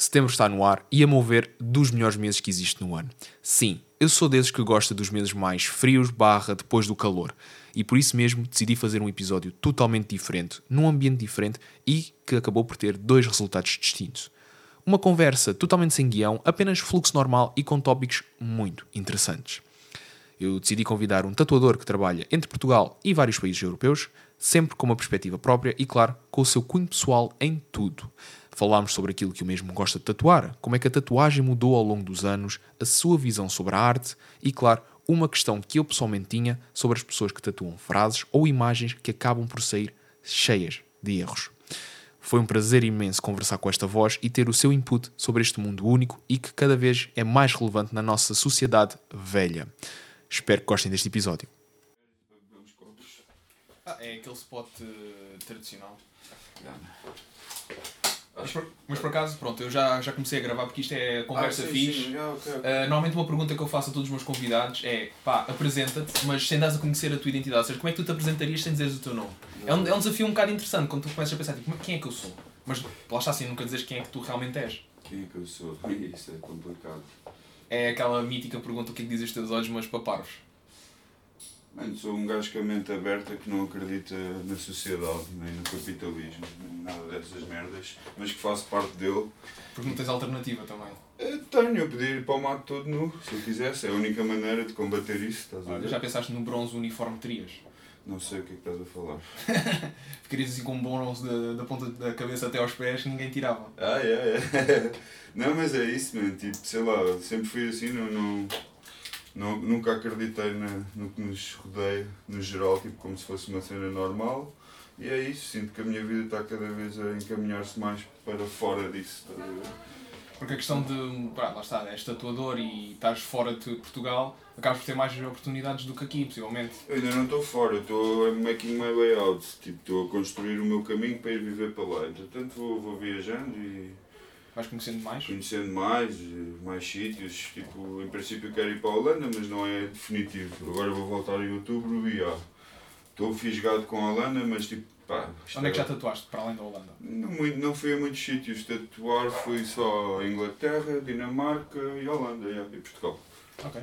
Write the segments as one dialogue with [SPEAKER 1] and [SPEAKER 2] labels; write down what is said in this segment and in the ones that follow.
[SPEAKER 1] Setembro está no ar e, a meu ver, dos melhores meses que existe no ano. Sim, eu sou desses que gosta dos meses mais frios barra depois do calor. E por isso mesmo decidi fazer um episódio totalmente diferente, num ambiente diferente e que acabou por ter dois resultados distintos. Uma conversa totalmente sem guião, apenas fluxo normal e com tópicos muito interessantes. Eu decidi convidar um tatuador que trabalha entre Portugal e vários países europeus, sempre com uma perspectiva própria e, claro, com o seu cunho pessoal em tudo. Falámos sobre aquilo que o mesmo gosta de tatuar, como é que a tatuagem mudou ao longo dos anos, a sua visão sobre a arte e, claro, uma questão que eu pessoalmente tinha sobre as pessoas que tatuam frases ou imagens que acabam por sair cheias de erros. Foi um prazer imenso conversar com esta voz e ter o seu input sobre este mundo único e que cada vez é mais relevante na nossa sociedade velha. Espero que gostem deste episódio. Ah, é aquele spot uh, tradicional. Mas por, mas por, acaso, pronto, eu já, já comecei a gravar porque isto é conversa ah, sim, fixe. Sim, okay, okay. Uh, normalmente uma pergunta que eu faço a todos os meus convidados é pá, apresenta-te, mas sem dares a conhecer a tua identidade. Ou seja, como é que tu te apresentarias sem dizeres o teu nome? É um, é um desafio um bocado interessante quando tu começas a pensar, tipo, quem é que eu sou? Mas lá está assim, nunca dizes quem é que tu realmente és.
[SPEAKER 2] Quem é que eu sou? Isso é complicado.
[SPEAKER 1] É aquela mítica pergunta, o que é que dizes os teus olhos, mas para parvos?
[SPEAKER 2] Mano, sou um gajo com a mente aberta que não acredita na sociedade, nem no capitalismo, nem nada dessas merdas, mas que faço parte dele.
[SPEAKER 1] Porque não tens alternativa também?
[SPEAKER 2] Eu tenho, eu podia ir para o mato todo nu, se eu quisesse. É a única maneira de combater isso, estás
[SPEAKER 1] a ver? Já pensaste no bronze uniforme terias?
[SPEAKER 2] Não sei o que é que estás a falar.
[SPEAKER 1] Ficarias assim com um bronze da, da ponta da cabeça até aos pés que ninguém tirava.
[SPEAKER 2] Ah, é, é. Não, mas é isso, mano. Tipo, sei lá, sempre fui assim, não... não não, nunca acreditei na, no que nos rodeia, no geral, tipo, como se fosse uma cena normal. E é isso, sinto que a minha vida está cada vez a encaminhar-se mais para fora disso.
[SPEAKER 1] Porque a questão de, pá, lá está, és tatuador e estás fora de Portugal, acabas por ter mais oportunidades do que aqui, possivelmente.
[SPEAKER 2] Eu ainda não estou fora, estou making my way out, tipo, estou a construir o meu caminho para ir viver para lá. Portanto, vou, vou viajando e
[SPEAKER 1] Vais conhecendo mais?
[SPEAKER 2] Conhecendo mais, mais sítios. Tipo, em princípio quero ir para a Holanda, mas não é definitivo. Agora vou voltar em outubro e ah, estou fisgado com a Holanda, mas tipo, pá.
[SPEAKER 1] Onde é que já tatuaste, para além da Holanda?
[SPEAKER 2] Não, muito, não fui a muitos sítios. Tatuar fui só Inglaterra, Dinamarca e Holanda, yeah, e Portugal.
[SPEAKER 1] Ok.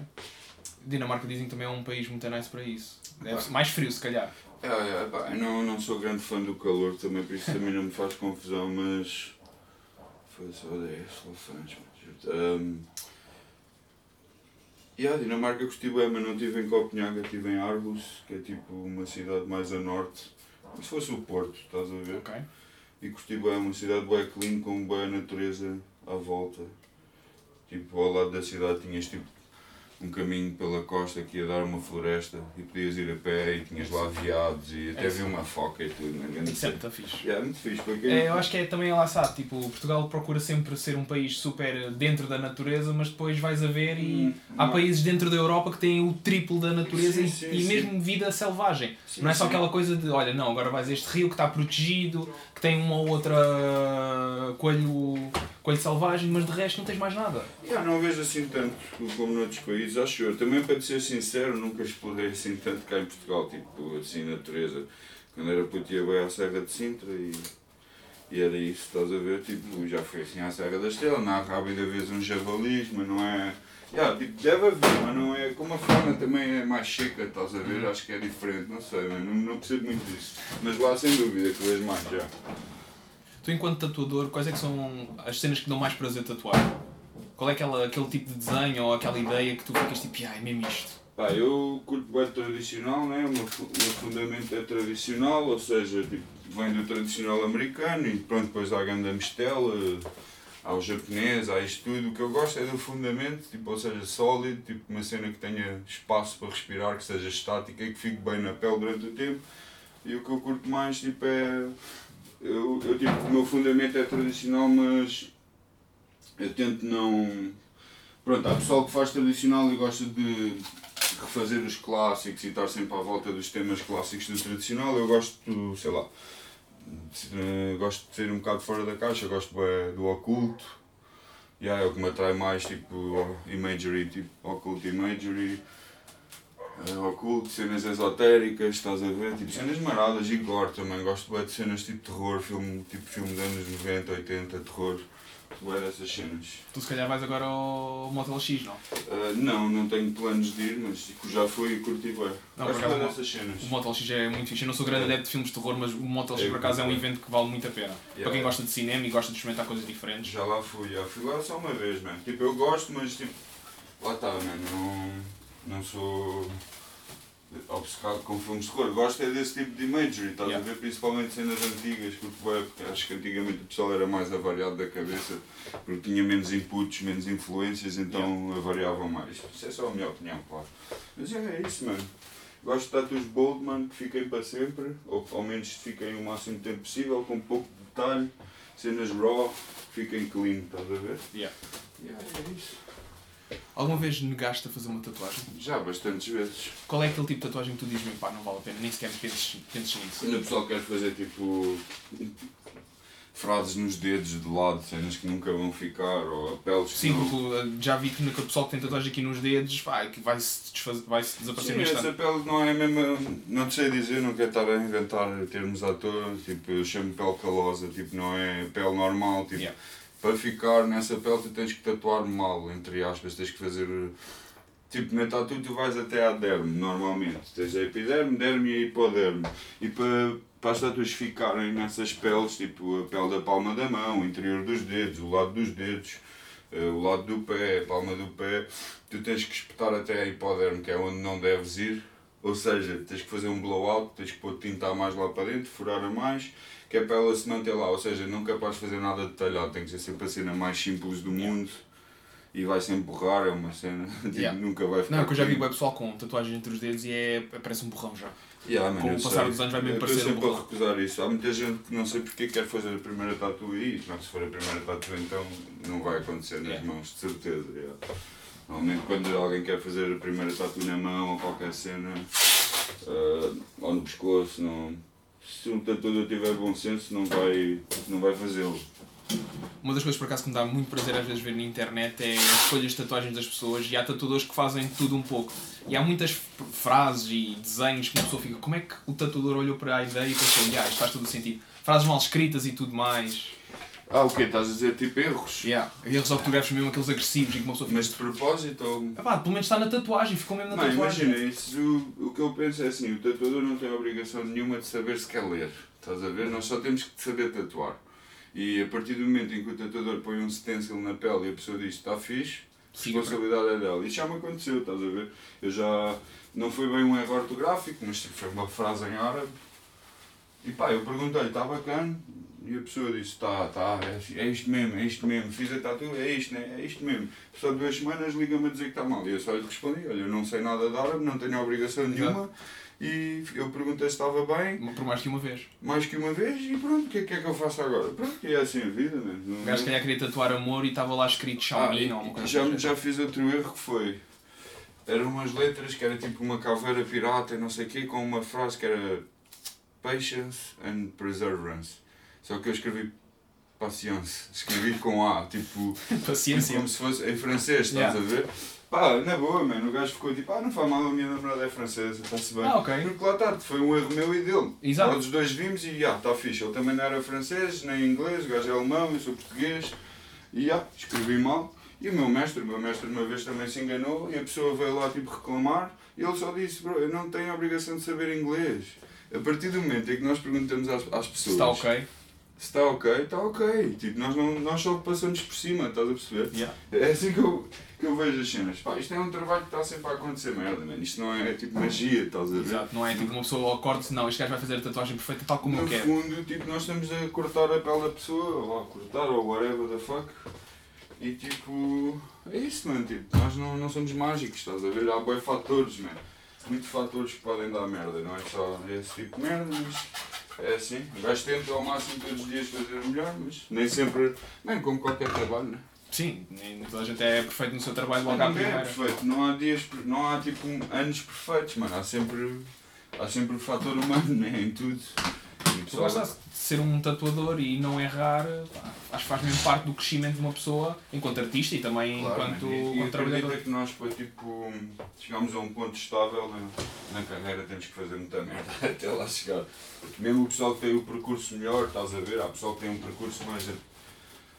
[SPEAKER 1] Dinamarca dizem que também é um país muito nice para isso. Deve ser mais frio, se calhar.
[SPEAKER 2] É, é, pá, eu não, não sou grande fã do calor também, por isso também não me faz confusão, mas foi só 10 soluções. Um, e a Dinamarca gostei bem, mas não estive em Copenhaga, estive em Aarhus, que é tipo uma cidade mais a norte, como se fosse o Porto, estás a ver?
[SPEAKER 1] Okay.
[SPEAKER 2] E gostei bem, uma cidade bem clean, com boa natureza à volta. Tipo, ao lado da cidade tinhas tipo um caminho pela costa que ia dar uma floresta e podias ir a pé e tinhas lá veados e até é vi uma foca e tudo. Né?
[SPEAKER 1] Isso é muito fixe.
[SPEAKER 2] É muito fixe. Porque...
[SPEAKER 1] É, eu acho que é também lá sabe, tipo, Portugal procura sempre ser um país super dentro da natureza, mas depois vais a ver e hum, há países dentro da Europa que têm o triplo da natureza sim, sim, e, sim. mesmo vida selvagem. não é só aquela coisa de, olha, não, agora vais a este rio que está protegido, que tem uma ou outra coelho, coelho selvagem, mas de resto não tens mais nada.
[SPEAKER 2] Yeah, não vejo assim tanto como noutros países, acho eu. Também para ser sincero, nunca explorei assim tanto cá em Portugal, tipo assim, natureza. Quando era puto ia bem à Serra de Sintra e, e era isso, estás a ver? Tipo, já fui assim à Serra da Estrela, na rápida vez um javalis, mas não é. Yeah, tipo, deve haver, mas não é. Como a fauna também é mais seca, estás a ver? Uhum. Acho que é diferente, não sei, não, não percebo muito disso. Mas lá sem dúvida que vejo mais já.
[SPEAKER 1] Tu, enquanto tatuador, quais é que são as cenas que dão mais prazer tatuar? Qual é aquela, aquele tipo de desenho ou aquela ideia que tu ficas tipo, ah, é mesmo isto?
[SPEAKER 2] Pá, eu curto bem tradicional, né? o, meu, fundamento é tradicional, ou seja, tipo, vem do tradicional americano e pronto, depois há a ganda mistela, há o japonês, há isto tudo. O que eu gosto é do fundamento, tipo, ou seja, sólido, tipo, uma cena que tenha espaço para respirar, que seja estática e que fique bem na pele durante o tempo. E o que eu curto mais tipo, é. Eu, eu tipo, o meu fundamento é tradicional, mas eu tento não. Pronto, há pessoal que faz tradicional e gosta de refazer os clássicos e estar sempre à volta dos temas clássicos do tradicional. Eu gosto, sei lá, de, gosto de ser um bocado fora da caixa, gosto do oculto. Yeah, é o que me atrai mais, tipo, imagery, tipo, occult imagery, uh, oculto, cenas esotéricas, estás a ver? Tipo, cenas maradas e gore também. Gosto bem de cenas tipo terror, filme, tipo filme dos anos 90, 80, terror. Boa dessas cenas.
[SPEAKER 1] Tu se calhar vais agora ao Motel X, não?
[SPEAKER 2] Uh, não, não tenho planos de ir, mas tipo, já fui e curti bem.
[SPEAKER 1] Não,
[SPEAKER 2] Gosto
[SPEAKER 1] por acaso,
[SPEAKER 2] dessas cenas.
[SPEAKER 1] O Motel X é muito fixe. Eu não sou grande adepto de filmes de terror, mas o Motel X
[SPEAKER 2] É,
[SPEAKER 1] por acaso é um
[SPEAKER 2] é.
[SPEAKER 1] evento que vale muito a pena. Para quem
[SPEAKER 2] Yeah.
[SPEAKER 1] gosta de cinema e gosta de experimentar coisas diferentes.
[SPEAKER 2] Já lá fui, já fui lá só uma vez, mano. Tipo, eu gosto, mas tipo, lá está, mano. Não, não sou obcecado com filmes de terror. Gosto é desse tipo de imagery, estás
[SPEAKER 1] Yeah.
[SPEAKER 2] a ver? Principalmente cenas antigas, porque, porque acho que antigamente o pessoal era mais avariado da cabeça, porque tinha menos inputs, menos influências, então avariavam mais. Isso é só a minha opinião, claro. Mas é, é isso, mano. Gosto de tatuas bold, mano, que fiquem para sempre, ou ao menos fiquem o máximo tempo possível, com pouco detalhe, cenas raw, que fiquem clean, estás a ver?
[SPEAKER 1] Yeah.
[SPEAKER 2] Yeah, é isso.
[SPEAKER 1] Alguma vez negaste a fazer uma tatuagem?
[SPEAKER 2] Já bastantes vezes.
[SPEAKER 1] Qual é aquele tipo de tatuagem que tu dizes-me, pá, não vale a pena, nem sequer penses, penses nisso?
[SPEAKER 2] Quando o pessoal quer fazer tipo frases nos dedos de lado, cenas que nunca vão ficar, ou apelos que
[SPEAKER 1] Sim,
[SPEAKER 2] não...
[SPEAKER 1] porque já vi que o pessoal que tem tatuagem aqui nos dedos, pá, é que vai-se desfazer, vai-se desaparecer
[SPEAKER 2] Sim, essa
[SPEAKER 1] instante.
[SPEAKER 2] pele não é mesmo. Não te sei dizer, não quero estar a inventar termos à toa. Tipo, eu chamo pele calosa, tipo, não é pele normal. Tipo,
[SPEAKER 1] Yeah.
[SPEAKER 2] Para ficar nessa pele tu tens que tatuar mal, entre aspas, tens que fazer. Tipo, na tatu tu vais até à derme, normalmente. Tens a epiderme, derme e a hipoderme. E para, para as tatuas ficarem nessas peles, tipo a pele da palma da mão, o interior dos dedos, o lado dos dedos, eh, o lado do pé, a palma do pé, tu tens que espetar até a hipoderme, que é onde não deves ir. Ou seja, tens que fazer um blowout, tens que pôr tinta a mais lá para dentro, furar a mais, que é para ela se manter lá. Ou seja, nunca podes fazer nada detalhado, tem que ser sempre a cena mais simples do mundo e vai sempre borrar, é uma cena, tipo,
[SPEAKER 1] Yeah.
[SPEAKER 2] nunca vai ficar.
[SPEAKER 1] Não, é que eu já vi bem pessoal com tatuagens entre os dedos e é, parece um borrão já.
[SPEAKER 2] Yeah, man,
[SPEAKER 1] com o passar
[SPEAKER 2] sei.
[SPEAKER 1] dos anos vai mesmo
[SPEAKER 2] Eu
[SPEAKER 1] parecer
[SPEAKER 2] estou
[SPEAKER 1] um
[SPEAKER 2] sempre a recusar isso. Há muita gente que não sei porque quer fazer a primeira tatu aí. Não, se for a primeira tatu então não vai acontecer nas
[SPEAKER 1] Yeah.
[SPEAKER 2] mãos, de certeza. yeah. Normalmente quando alguém quer fazer a primeira tatu na mão ou qualquer cena, ah, ou no pescoço, não... se um tatuador tiver bom senso não vai, não vai fazê-lo.
[SPEAKER 1] Uma das coisas por acaso que me dá muito prazer às vezes ver na internet é as escolhas de tatuagens das pessoas e há tatuadores que fazem tudo um pouco. E há muitas frases e desenhos que uma pessoa fica, como é que o tatuador olhou para a ideia e pensou, ah, isto faz todo o sentido. Frases mal escritas e tudo mais.
[SPEAKER 2] Ah, o quê? Estás a dizer tipo erros?
[SPEAKER 1] Yeah. Erros ortográficos mesmo aqueles agressivos e que uma pessoa fica.
[SPEAKER 2] Mas de propósito ou...
[SPEAKER 1] Epá, pelo menos está na tatuagem, ficou mesmo na
[SPEAKER 2] Não,
[SPEAKER 1] tatuagem.
[SPEAKER 2] imagina, isso, o, o que eu penso é assim, o tatuador não tem obrigação nenhuma de saber se quer ler. Estás a ver? Nós só temos que saber tatuar. E a partir do momento em que o tatuador põe um stencil na pele e a pessoa diz está fixe, a responsabilidade é dela. Isso já me aconteceu, estás a ver? Eu já. Não foi bem um erro ortográfico, mas tipo, foi uma frase em árabe. E pá, eu perguntei, está bacana? E a pessoa disse, está, está, é, é isto mesmo, é isto mesmo. Fiz a tatu, é isto, né? é isto mesmo. Só duas semanas liga-me a dizer que está mal. E eu só lhe respondi, olha, eu não sei nada de árabe, não tenho obrigação nenhuma. E eu perguntei se estava bem,
[SPEAKER 1] Por mais que uma vez.
[SPEAKER 2] mais que uma vez, e pronto, o que é que, é que eu faço agora? Pronto, e é assim a vida, né? Não-
[SPEAKER 1] O gajo calhar queria tatuar amor e estava lá escrito Xiaomi
[SPEAKER 2] ah,
[SPEAKER 1] coisa
[SPEAKER 2] e já, já fiz outro erro que foi. Eram umas letras que era tipo uma caveira pirata e não sei o quê, com uma frase que era Patience and Perseverance. Só que eu escrevi Patience, escrevi com A, tipo,
[SPEAKER 1] Paciência.
[SPEAKER 2] como se fosse em francês, estás
[SPEAKER 1] Yeah.
[SPEAKER 2] a ver? Pá, na boa, mano, o gajo ficou tipo, ah, não faz mal, a minha namorada é francesa, está-se bem.
[SPEAKER 1] Ah, ok.
[SPEAKER 2] Porque lá está, foi um erro meu e dele.
[SPEAKER 1] Exato.
[SPEAKER 2] Nós os dois vimos e, já, está fixe. Ele também não era francês, nem inglês, o gajo é alemão, eu sou português. E, já, escrevi mal. E o meu mestre, o meu mestre uma vez também se enganou e a pessoa veio lá, tipo, reclamar. E ele só disse, bro, eu não tenho a obrigação de saber inglês. A partir do momento em que nós perguntamos às, às pessoas
[SPEAKER 1] está ok.
[SPEAKER 2] Se está ok, está ok. Tipo, nós, não, nós só passamos por cima, estás a perceber?
[SPEAKER 1] Yeah.
[SPEAKER 2] É assim que eu, que eu vejo as cenas. Pá, isto é um trabalho que está sempre a acontecer merda, mano. Isto não é tipo magia, estás a ver?
[SPEAKER 1] Exato, não é tipo uma pessoa ao corte, não, este gajo vai fazer a tatuagem perfeita tal como eu
[SPEAKER 2] No
[SPEAKER 1] quero.
[SPEAKER 2] fundo, tipo, nós estamos a cortar a pele da pessoa, ou a cortar, ou whatever the fuck. E tipo, é isso, mano. Tipo, nós não, não somos mágicos, estás a ver? Há boi fatores, mano. Muitos fatores que podem dar merda, não é só esse tipo de merda, mas é assim. O gajo tenta ao máximo todos os dias fazer o melhor, mas nem sempre, nem como qualquer trabalho, né?
[SPEAKER 1] Sim, nem toda a gente é perfeito no seu trabalho logo à
[SPEAKER 2] é
[SPEAKER 1] primeira.
[SPEAKER 2] perfeito, não há dias, não há tipo anos perfeitos, mano. Há sempre, há sempre o fator humano, né? Em tudo. E
[SPEAKER 1] Tu de ser um tatuador e não errar, acho que faz mesmo parte do crescimento de uma pessoa enquanto artista e também
[SPEAKER 2] Claro,
[SPEAKER 1] enquanto,
[SPEAKER 2] e, e
[SPEAKER 1] enquanto trabalhador.
[SPEAKER 2] acredita que nós, para tipo, chegamos a um ponto estável na, na carreira, temos que fazer muita merda até lá chegar. Porque mesmo o pessoal que tem o percurso melhor, estás a ver, há pessoal que tem um percurso mais,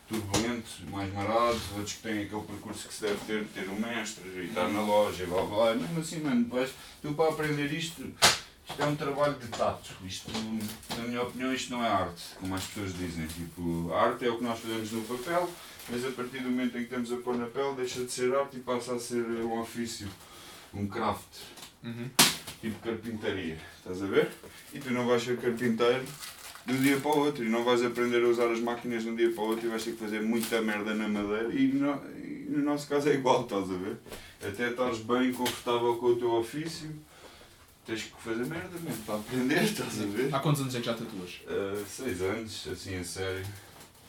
[SPEAKER 2] turbulento, mais marado, outros que têm aquele percurso que se deve ter, ter um mestre e estar na loja e blá blá. Mesmo assim, mano, vais, tu para aprender isto, isto é um trabalho de tato. Isto, na minha opinião, isto não é arte, como as pessoas dizem. Tipo, a arte é o que nós fazemos no papel, mas a partir do momento em que estamos a pôr na pele, deixa de ser arte e passa a ser um ofício, um craft.
[SPEAKER 1] Uhum.
[SPEAKER 2] Tipo carpintaria, estás a ver? E tu não vais ser carpinteiro de um dia para o outro e não vais aprender a usar as máquinas de um dia para o outro e vais ter que fazer muita merda na madeira e no, e no nosso caso é igual, estás a ver? Até estares bem confortável com o teu ofício, tens que fazer merda mesmo para aprender, estás a ver?
[SPEAKER 1] Há quantos anos é que já tatuas?
[SPEAKER 2] Uh, seis anos, assim a sério.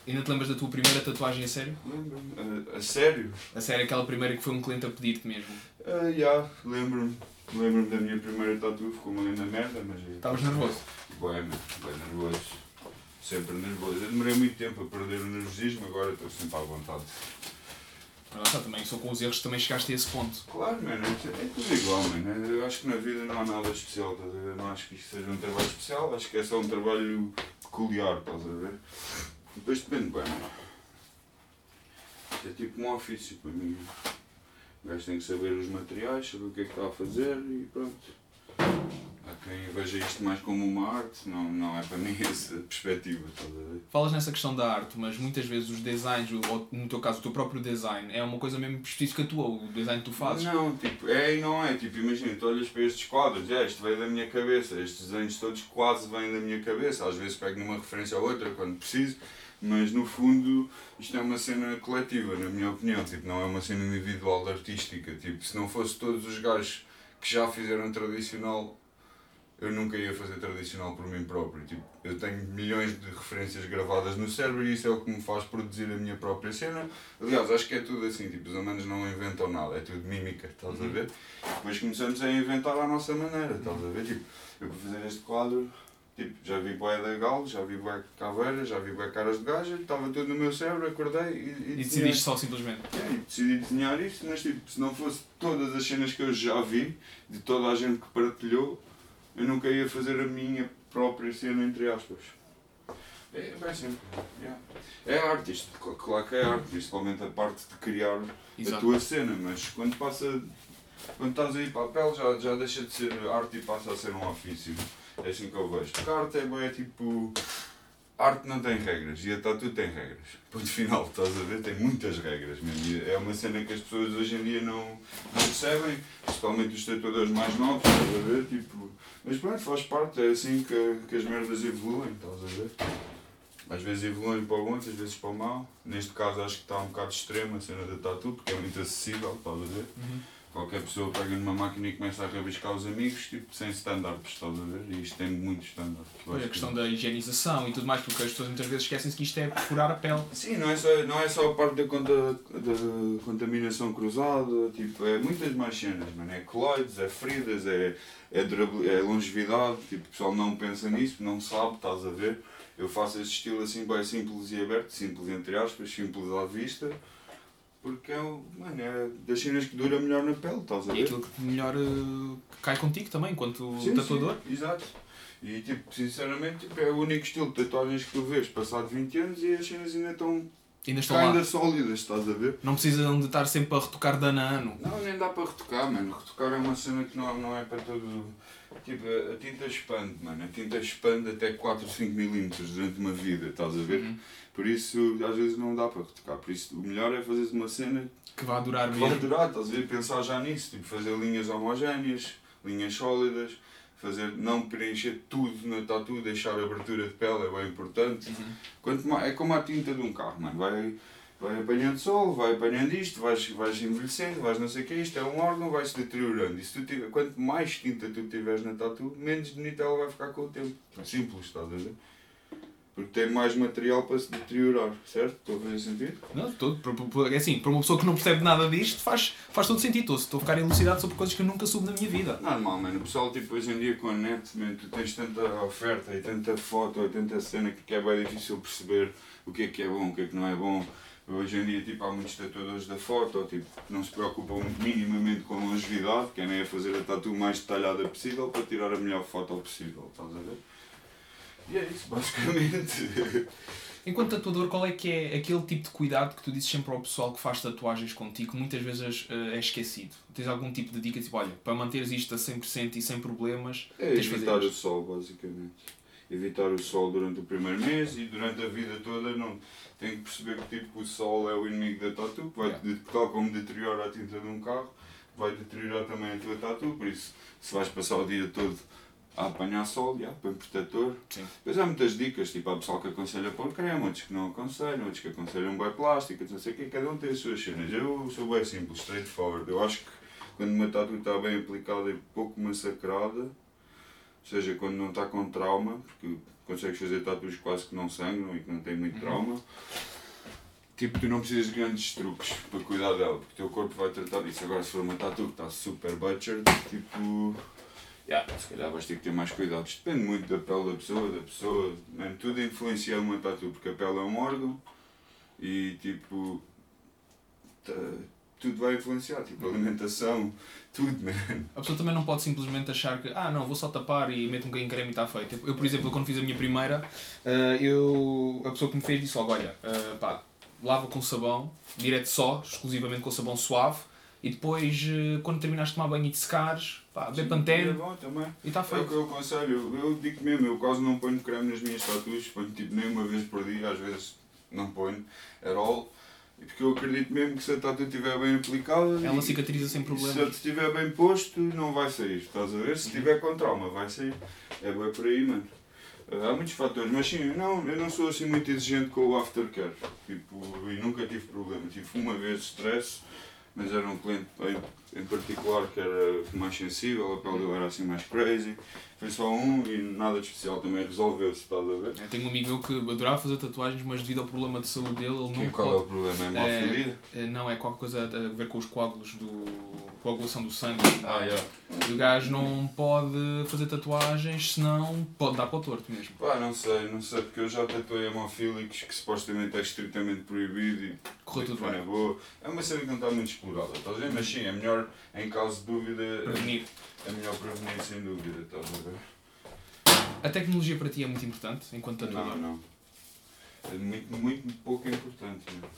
[SPEAKER 1] Ainda te lembras da tua primeira tatuagem a sério?
[SPEAKER 2] Lembro-me. Uh, a sério?
[SPEAKER 1] A sério, aquela primeira que foi um cliente a pedir-te mesmo.
[SPEAKER 2] Uh, yeah, lembro-me. Lembro-me da minha primeira tatu, ficou uma linda merda, mas.
[SPEAKER 1] Estavas nervoso?
[SPEAKER 2] Bem, bem nervoso. Sempre nervoso. Eu demorei muito tempo a perder o nervosismo, agora estou sempre à vontade.
[SPEAKER 1] Mas lá também só com os erros também chegaste a esse ponto.
[SPEAKER 2] Claro, mano, é é tudo igual, mano. Eu acho que na vida não há nada especial, estás a ver? Não acho que isto seja um trabalho especial, acho que é só um trabalho peculiar, estás a ver? Depois depende, bem, mano. É tipo um ofício para mim. O gajo tem que saber os materiais, saber o que é que está a fazer e pronto. Quem veja isto mais como uma arte, não, não é para mim essa perspectiva?
[SPEAKER 1] Falas nessa questão da arte, mas muitas vezes os designs, ou no teu caso o teu próprio design, é uma coisa mesmo específica tua, o design que tu fazes.
[SPEAKER 2] Não, tipo, é e não é. Tipo, imagina, tu olhas para estes quadros, é, isto veio da minha cabeça, estes desenhos todos quase vêm da minha cabeça. Às vezes pego numa referência ou outra quando preciso, mas no fundo isto é uma cena coletiva, na minha opinião. Tipo, não é uma cena individual artística. Tipo, se não fosse todos os gajos que já fizeram tradicional eu nunca ia fazer tradicional por mim próprio. Tipo, eu tenho milhões de referências gravadas no cérebro e isso é o que me faz produzir a minha própria cena. Aliás, acho que é tudo assim, tipo, os humanos não inventam nada, é tudo mímica, estás a ver? Depois começamos a inventar à nossa maneira, estás a ver? Tipo, eu para fazer este quadro, tipo, já vi boé da galo, já vi boé caveira, já vi boé caras de gaja, estava tudo no meu cérebro, acordei e, e,
[SPEAKER 1] E decidiste só simplesmente.
[SPEAKER 2] é, e decidi desenhar isto, mas tipo, se não fosse todas as cenas que eu já vi, de toda a gente que partilhou, eu nunca ia fazer a minha própria cena, entre aspas. É bem simples. Yeah. É arte isto, cl- claro que é arte, principalmente a parte de criar a
[SPEAKER 1] Exato.
[SPEAKER 2] tua cena, mas quando passa. Quando estás aí para a pele já, já deixa de ser arte e passa a ser um ofício. É assim que eu vejo. Porque a arte é bem tipo. Arte não tem regras e a tatu tem regras. Ponto final, estás a ver? Tem muitas regras mesmo. É uma cena que as pessoas hoje em dia não, não percebem, principalmente os tatuadores mais novos, estás a ver? Tipo, mas pronto, faz parte, é assim que, que as merdas evoluem, estás a ver? Às vezes evoluem para o bom, às vezes para o mau. Neste caso acho que está um bocado extrema a cena da tatu, porque é muito acessível, estás a ver?
[SPEAKER 1] Uhum.
[SPEAKER 2] Qualquer pessoa pega numa máquina e começa a rabiscar os amigos, tipo, sem standards, estás a ver? E isto tem muitos standards. Eu
[SPEAKER 1] Pois, a
[SPEAKER 2] que-
[SPEAKER 1] questão da higienização e tudo mais, porque as pessoas muitas vezes esquecem-se que isto é furar a pele.
[SPEAKER 2] Sim, não é só, não é só a parte da, conta, da contaminação cruzada, tipo, é muitas mais cenas, mano. É coloides, é feridas, é, é, é longevidade, tipo, o pessoal não pensa nisso, não sabe, estás a ver? Eu faço esse estilo assim, bem simples e aberto, simples entre aspas, simples à vista, porque é, mano, é das cenas que dura melhor na pele, estás a
[SPEAKER 1] E
[SPEAKER 2] ver?
[SPEAKER 1] aquilo que melhor eh, cai contigo também, enquanto
[SPEAKER 2] Sim,
[SPEAKER 1] tatuador.
[SPEAKER 2] sim, exato. E tipo, sinceramente, tipo, é o único estilo de tatuagens que tu vês passado 20 anos e as cenas ainda estão
[SPEAKER 1] Ainda estão
[SPEAKER 2] ainda
[SPEAKER 1] lá.
[SPEAKER 2] sólidas, estás a ver?
[SPEAKER 1] Não precisam de estar sempre a retocar de ano a ano.
[SPEAKER 2] Não, nem dá para retocar, mano. Retocar é uma cena que não, não é para todo. Tipo, a tinta expande, mano. A tinta expande até 4 ou 5 milímetros durante uma vida, estás a ver?
[SPEAKER 1] Uhum.
[SPEAKER 2] Por isso, às vezes não dá para retocar. Por isso, o melhor é fazeres uma cena
[SPEAKER 1] Que vai durar
[SPEAKER 2] que vai
[SPEAKER 1] mesmo.
[SPEAKER 2] durar, estás a ver? Pensar já nisso. Tipo, fazer linhas homogéneas, linhas sólidas, fazer, não preencher tudo na tatu, deixar abertura de pele é bem importante.
[SPEAKER 1] Uhum.
[SPEAKER 2] Quanto mais, é como a tinta de um carro, mano. Vai, vai apanhando sol, vai apanhando isto, vais, vais envelhecendo, vais não sei o que, isto é um órgão, vai-se deteriorando. E se tu tiver, quanto mais tinta tu tiveres na tatu, menos bonita ela vai ficar com o tempo. Simples, estás a ver? Porque tem mais material para se deteriorar, certo? Estou a fazer sentido?
[SPEAKER 1] Não, todo, é assim, para uma pessoa que não percebe nada disto, faz, faz todo sentido. Estou- Estou a ficar elucidado sobre coisas que eu nunca soube na minha vida.
[SPEAKER 2] Normal, mano. O pessoal, tipo, hoje em dia com a net, man, tu tens tanta oferta e tanta foto e tanta cena que é bem difícil perceber o que é que é bom, o que é que não é bom. Hoje em dia, tipo, há muitos tatuadores da foto, tipo, que não se preocupam minimamente com a longevidade, querem é fazer a tatu mais detalhada possível para tirar a melhor foto possível, estás a ver? E é isso, basicamente.
[SPEAKER 1] Enquanto tatuador, qual é que é aquele tipo de cuidado que tu dizes sempre ao pessoal que faz tatuagens contigo, que muitas vezes uh, é esquecido? Tens algum tipo de dica, tipo, olha, para manteres isto a 100% e sem problemas,
[SPEAKER 2] é evitar o sol, basicamente. Evitar o sol durante o primeiro mês e durante a vida toda não tem que perceber que tipo, o sol é o inimigo da tatu, vai, yeah. tal como deteriora a tinta de um carro, vai deteriorar também a tua tatu, por isso se vais passar o dia todo a apanhar sol, yeah, põe protetor. Sim. Depois há muitas dicas, tipo, há pessoal que aconselha pôr creme, outros que não aconselham, outros que aconselham bem plástico, não sei o quê, cada um tem as suas cenas. Eu sou bem simples, straightforward. Eu acho que quando uma tatu está bem aplicada e pouco massacrada, ou seja, quando não está com trauma, porque consegues fazer tatus quase que não sangram e que não têm muito uhum. trauma, tipo, tu não precisas de grandes truques para cuidar dela, porque o teu corpo vai tratar disso. Agora, se for uma tatu que está super butchered, tipo Yeah, se calhar vais ter que ter mais cuidados. Depende muito da pele da pessoa, da pessoa. Tudo influencia uma tatu, porque a pele é um órgão e tipo. tudo vai influenciar, tipo alimentação, tudo, man.
[SPEAKER 1] A pessoa também não pode simplesmente achar que, ah não, vou só tapar e meto um bocadinho de creme e está feito. Eu, por exemplo, quando fiz a minha primeira, uh, eu, a pessoa que me fez disse logo, olha, uh, pá, lava com sabão, direto só, exclusivamente com sabão suave, e depois, uh, quando terminaste de tomar banho e de secares, Pá, bem pantene. É bom também. E está feito.
[SPEAKER 2] É o que eu aconselho. Eu digo mesmo, eu quase não ponho creme nas minhas tatuas, ponho tipo nem uma vez por dia, às vezes não ponho, at all. Porque eu acredito mesmo que se a tatu estiver bem aplicada.
[SPEAKER 1] Ela cicatriza sem problema.
[SPEAKER 2] Se estiver bem posto, não vai sair. Estás a ver? Se estiver com trauma, vai sair. É bem por aí, mano. Há muitos fatores, mas sim, não, eu não sou assim muito exigente com o aftercare. Tipo, e nunca tive problema. Tive uma vez stress, mas era um cliente em particular que era mais sensível, a pele dele era assim mais crazy. Foi só um e nada de especial também resolveu-se, estás a ver?
[SPEAKER 1] Eu tenho um amigo meu que adorava fazer tatuagens, mas devido ao problema de saúde dele, ele não
[SPEAKER 2] e qual pode... é o problema? É mal é,
[SPEAKER 1] é, Não, é qualquer coisa a ver com os coágulos do. Coagulação do sangue.
[SPEAKER 2] Ah, yeah.
[SPEAKER 1] E o gajo não pode fazer tatuagens, senão pode dar para o torto mesmo.
[SPEAKER 2] Pá, não sei, não sei, porque eu já tatuei hemofílicos que supostamente é estritamente proibido e.
[SPEAKER 1] Correu tudo bem.
[SPEAKER 2] É, boa. é uma cena que não está muito explorada, estás a ver? Mas sim, é melhor, em caso de dúvida.
[SPEAKER 1] Prevenir.
[SPEAKER 2] É melhor prevenir sem dúvida, estás a ver?
[SPEAKER 1] A tecnologia para ti é muito importante enquanto tatuador?
[SPEAKER 2] Não, não. É muito, muito pouco importante. Né?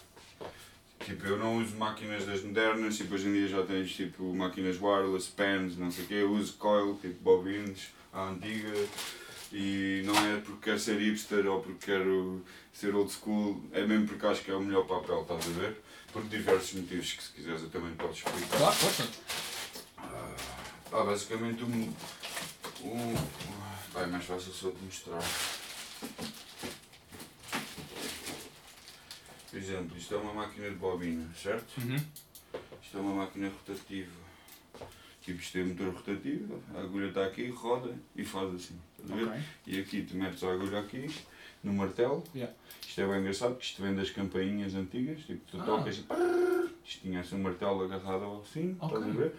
[SPEAKER 2] Tipo, eu não uso máquinas das modernas, tipo, hoje em dia já tens tipo máquinas wireless, pens, não sei o quê, eu uso coil, tipo bobines, a antiga, e não é porque quero ser hipster ou porque quero ser old school, é mesmo porque acho que é o melhor papel, estás a ver? Por diversos motivos que se quiseres eu também posso explicar.
[SPEAKER 1] Claro, força.
[SPEAKER 2] Ah, basicamente um, um, Vai, é mais fácil só de mostrar. Por exemplo, isto é uma máquina de bobina, certo?
[SPEAKER 1] Uhum.
[SPEAKER 2] Isto é uma máquina rotativa. Tipo, isto é motor rotativo, a agulha está aqui, roda e faz assim. Okay. E aqui tu metes a agulha aqui, no martelo.
[SPEAKER 1] Yeah.
[SPEAKER 2] Isto é bem engraçado, porque isto vem das campainhas antigas, tipo, tu ah. tocas e isto tinha assim um martelo agarrado ao assim, okay. estás a ver?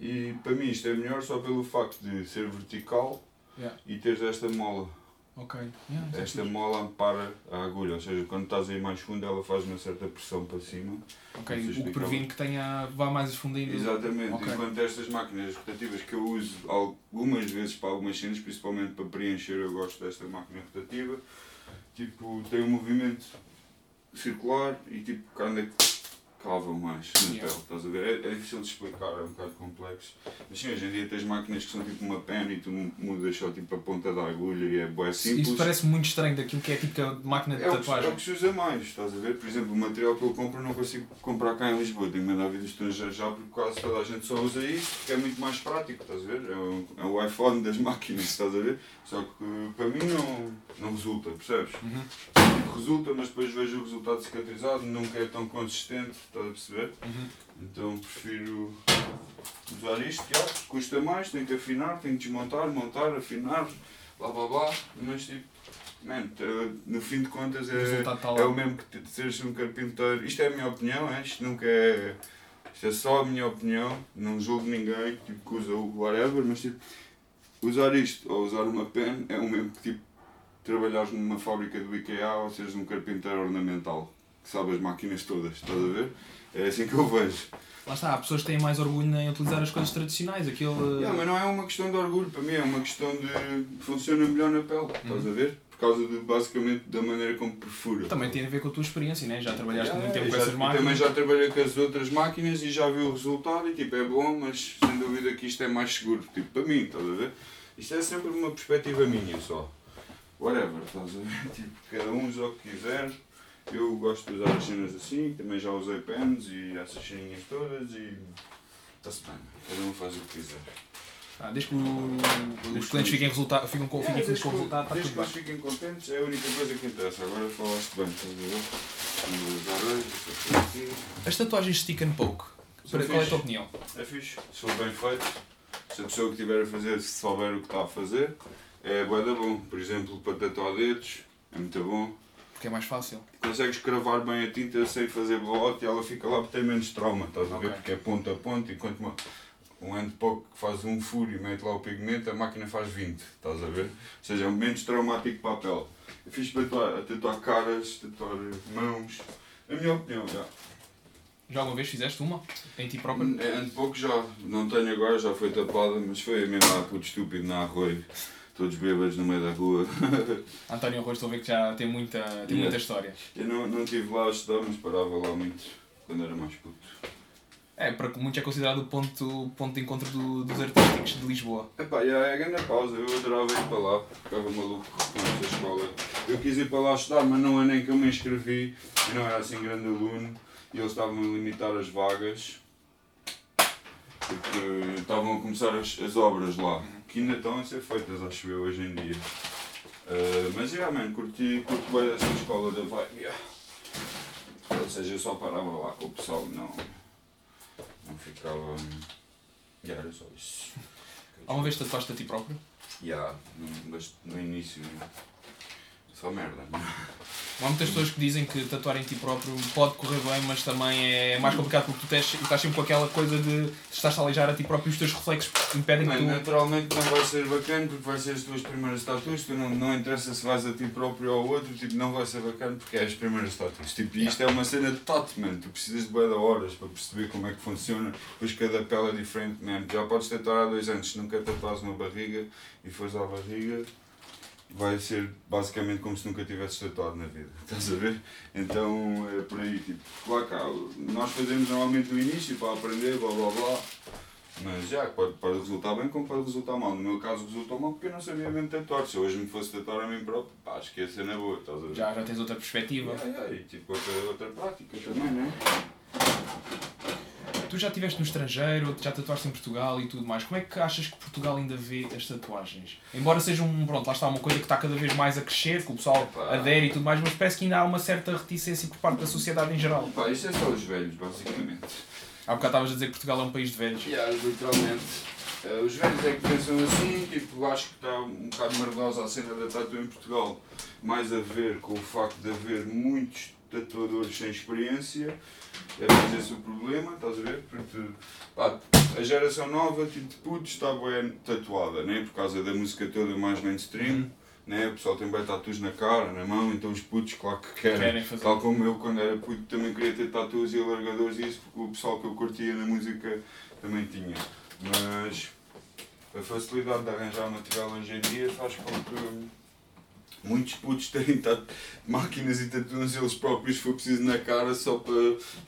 [SPEAKER 2] E para mim isto é melhor só pelo facto de ser vertical
[SPEAKER 1] yeah.
[SPEAKER 2] e teres esta mola.
[SPEAKER 1] Ok. Yeah,
[SPEAKER 2] esta mola ampara a agulha, ou seja, quando estás aí mais fundo ela faz uma certa pressão para cima.
[SPEAKER 1] Ok, o que previne que tenha, vá mais fundo ainda.
[SPEAKER 2] Exatamente, okay. enquanto estas máquinas rotativas que eu uso algumas vezes para algumas cenas, principalmente para preencher, eu gosto desta máquina rotativa, tipo, tem um movimento circular e tipo, quando é que cavam mais na yeah. pele, estás a ver? É, é, difícil de explicar, é um bocado complexo. Mas sim, hoje em dia tens máquinas que são tipo uma pen e tu mudas só tipo a ponta da agulha e é boé simples.
[SPEAKER 1] Isso parece muito estranho daquilo que é tipo a máquina de
[SPEAKER 2] é
[SPEAKER 1] tatuagem.
[SPEAKER 2] É o que se usa mais, estás a ver? Por exemplo, o material que eu compro não consigo comprar cá em Lisboa, tenho que mandar vir do estrangeiro já porque quase toda a gente só usa isso porque é muito mais prático, estás a ver? É o, é o iPhone das máquinas, estás a ver? Só que para mim não, não resulta, percebes?
[SPEAKER 1] Uhum
[SPEAKER 2] resulta, mas depois vejo o resultado cicatrizado, nunca é tão consistente, estás a perceber?
[SPEAKER 1] Uhum.
[SPEAKER 2] Então prefiro usar isto, já, custa mais, tenho que afinar, tenho que desmontar, montar, afinar, blá blá blá, mas tipo, man, no fim de contas é, tá é o mesmo que seres um carpinteiro. Isto é a minha opinião, é? isto nunca é. Isto é só a minha opinião, não julgo ninguém tipo, que usa o whatever, mas tipo, usar isto ou usar uma pen é o mesmo que tipo trabalhares numa fábrica do IKEA ou seres um carpinteiro ornamental, que sabe as máquinas todas, estás a ver? É assim que eu vejo.
[SPEAKER 1] Lá está, há pessoas que têm mais orgulho em utilizar as coisas tradicionais, aquele...
[SPEAKER 2] Yeah, mas não é uma questão de orgulho, para mim é uma questão de funciona melhor na pele, estás a ver? Porque causa de, basicamente da maneira como perfura.
[SPEAKER 1] Também tem a ver com a tua experiência, né? já trabalhaste
[SPEAKER 2] Yeah,
[SPEAKER 1] muito tempo com essas máquinas.
[SPEAKER 2] Também já trabalhei com as outras máquinas e já vi o resultado e tipo, é bom, mas sem dúvida que isto é mais seguro. Tipo, para mim, estás a ver? Isto é sempre uma perspectiva minha só. Whatever, estás a ver? Tipo, cada um usa o que quiser. Eu gosto de usar as cenas assim, também já usei pens e essas ceninhas todas e está-se bem. Cada um faz o que quiser.
[SPEAKER 1] Ah, desde que o- os clientes fiquem, resulta ficam com, fiquem
[SPEAKER 2] É,
[SPEAKER 1] felizes com o resultado, está
[SPEAKER 2] Desde
[SPEAKER 1] tudo
[SPEAKER 2] que
[SPEAKER 1] bem.
[SPEAKER 2] fiquem contentes é a única coisa que interessa. Agora falaste bem, estás a ver?
[SPEAKER 1] As tatuagens stick and poke,
[SPEAKER 2] São
[SPEAKER 1] para, qual é a tua opinião?
[SPEAKER 2] É fixe, se for bem feito, se a pessoa que estiver a fazer se souber o que está a fazer, é bué da bom. Por exemplo, para tatuar dedos, é muito bom.
[SPEAKER 1] Porque é mais fácil.
[SPEAKER 2] Consegues cravar bem a tinta sem fazer blowout e ela fica lá porque tem menos trauma, estás a ver? Porque é ponto a ponto, enquanto uma, um handpoke que faz um furo e mete lá o pigmento, a máquina faz 20, estás a ver? Ou seja, é menos traumático para a pele. Fixe para tatuar, a tatuar caras, tatuar mãos. Na minha opinião, já.
[SPEAKER 1] Já alguma vez fizeste uma? Em ti próprio?
[SPEAKER 2] É, ando pouco já, não tenho agora, já foi tapada, mas foi mesmo lá puto estúpido na arroio, todos bêbados no meio da rua.
[SPEAKER 1] António Arroz, estou a ver que já tem muita, tem muita
[SPEAKER 2] Yeah.
[SPEAKER 1] história.
[SPEAKER 2] Eu não, não estive lá a estudar, mas parava lá muito quando era mais puto.
[SPEAKER 1] É, para que muitos é considerado o ponto, ponto de encontro do- dos artísticos de Lisboa.
[SPEAKER 2] Epá, já é grande pausa, eu adorava ir para lá, ficava maluco com essa escola. Eu quis ir para lá estudar, mas não é nem que eu me inscrevi, eu não era assim grande aluno e eles estavam a limitar as vagas porque estavam a começar as, as obras lá, que ainda estão a ser feitas, acho eu, hoje em dia. Ah, mas já, man, curti, curti bem essa escola da vibe, yeah. Ou seja, eu só parava lá com o pessoal, não, não ficava. Já era só isso.
[SPEAKER 1] Alguma vez tatuaste a ti próprio?
[SPEAKER 2] Já, no, mas no início. Só merda.
[SPEAKER 1] Há muitas pessoas que dizem que tatuar em ti próprio pode correr bem, mas também é mais complicado porque tu tens, estás sempre com aquela coisa de estás a aleijar a ti próprio e os teus reflexos impedem que
[SPEAKER 2] Mano,
[SPEAKER 1] tu.
[SPEAKER 2] naturalmente não vai ser bacana porque vai ser as tuas primeiras tatuas, tu não, não interessa se vais a ti próprio ou ao outro, tipo, não vai ser bacana porque é as primeiras tatuas. Tipo, isto é uma cena de tato, man. Tu precisas de de horas para perceber como é que funciona, depois cada pele é diferente, man. Já podes tatuar há dois anos, se nunca tatuares uma barriga e fores à barriga, vai ser basicamente como se nunca tivesses tatuado na vida, estás a ver? Então é por aí, tipo, lá cá, nós fazemos normalmente no início para aprender, blá blá blá, mas já, pode, pode resultar bem como pode resultar mal. No meu caso resultou mal porque eu não sabia mesmo tatuar. Se hoje me fosse tatuar a mim próprio, pá, acho que ia ser na boa, estás a ver?
[SPEAKER 1] Já, já tens outra perspectiva.
[SPEAKER 2] Yeah, yeah, e tipo outra, outra prática também, não é?
[SPEAKER 1] Tu já estiveste no estrangeiro, já tatuaste em Portugal e tudo mais. Como é que achas que Portugal ainda vê as tatuagens? Embora seja um, pronto, lá está uma coisa que está cada vez mais a crescer, que o pessoal
[SPEAKER 2] Epá.
[SPEAKER 1] adere e tudo mais, mas parece que ainda há uma certa reticência por parte da sociedade em geral.
[SPEAKER 2] Pá, isto é só os velhos, basicamente.
[SPEAKER 1] Há bocado estavas a dizer que Portugal é um país de velhos.
[SPEAKER 2] Yeah, literalmente. Eh, os velhos é que pensam assim, tipo, acho que está um bocado merdosa a cena da tatu em Portugal. Mais a ver com o facto de haver muitos tatuadores sem experiência. É esse o problema, estás a ver? Porque pá, a geração nova, tipo de putos, está bem tatuada, né? por causa da música toda mais mainstream. Né? O pessoal tem bem tatus na cara, na mão, então os putos, claro que querem.
[SPEAKER 1] Querem fazer.
[SPEAKER 2] Tal como eu, quando era puto, também queria ter tatus e alargadores e isso, porque o pessoal que eu curtia na música também tinha. Mas a facilidade de arranjar material hoje em dia faz com que muitos putos tatu- máquinas e tatuas eles próprios, for preciso, na cara, só para.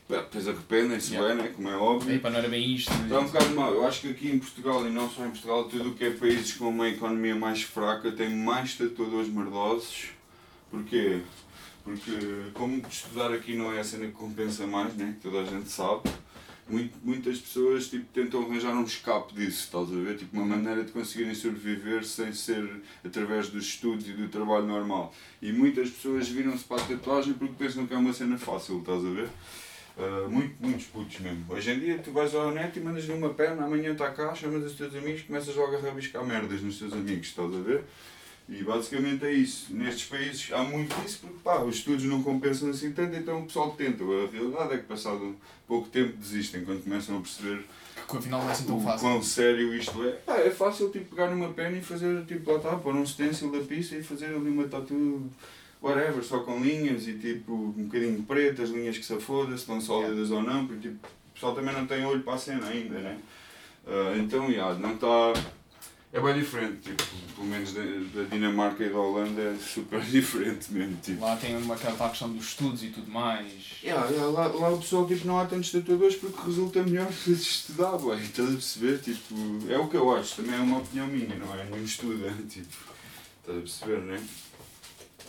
[SPEAKER 2] Depois arrependem-se,
[SPEAKER 1] Yeah.
[SPEAKER 2] bem, né? como é óbvio.
[SPEAKER 1] Ei, pá, não era bem isto.
[SPEAKER 2] Está um bocado mal. Eu acho que aqui em Portugal, e não só em Portugal, tudo o que é países com uma economia mais fraca tem mais tatuadores merdosos. Porquê? Porque, como estudar aqui não é a cena que compensa mais, né? que toda a gente sabe, muito- muitas pessoas tipo, tentam arranjar um escape disso, estás a ver? Tipo, uma maneira de conseguirem sobreviver sem ser através dos estudos e do trabalho normal. E muitas pessoas viram-se para a tatuagem porque pensam que é uma cena fácil, estás a ver? Uh, muito, muitos putos mesmo. Hoje em dia tu vais ao net e mandas-lhe uma perna, amanhã está cá, chamas os teus amigos, começas logo a rabiscar merdas nos teus amigos, estás a ver? E basicamente é isso. Nestes países há muito isso porque pá, os estudos não compensam assim tanto, então o pessoal tenta. A realidade é que passado pouco tempo desistem quando começam a perceber
[SPEAKER 1] Que afinal não é assim tão
[SPEAKER 2] o
[SPEAKER 1] fácil.
[SPEAKER 2] quão sério isto é. Pá, é fácil tipo, pegar numa pena e fazer, tipo, lá está, pôr um stencil da pista e fazer ali uma tatu, whatever, só com linhas e tipo, um bocadinho pretas, linhas que se foda, se estão sólidas ou não, porque tipo, o pessoal também não tem olho para a cena ainda, né? Ah, então, já, não está. É bem diferente, tipo, pelo menos da, da Dinamarca e da Holanda é super diferente mesmo. Tipo.
[SPEAKER 1] Lá tem uma aquela questão dos estudos e tudo mais.
[SPEAKER 2] Yeah, yeah, lá, lá o pessoal tipo, não há tantos tatuadores porque resulta melhor de estudar, boy. estás a perceber? Tipo, é o que eu acho, também é uma opinião minha, não é nenhum estudo, tipo, estás a perceber, não é?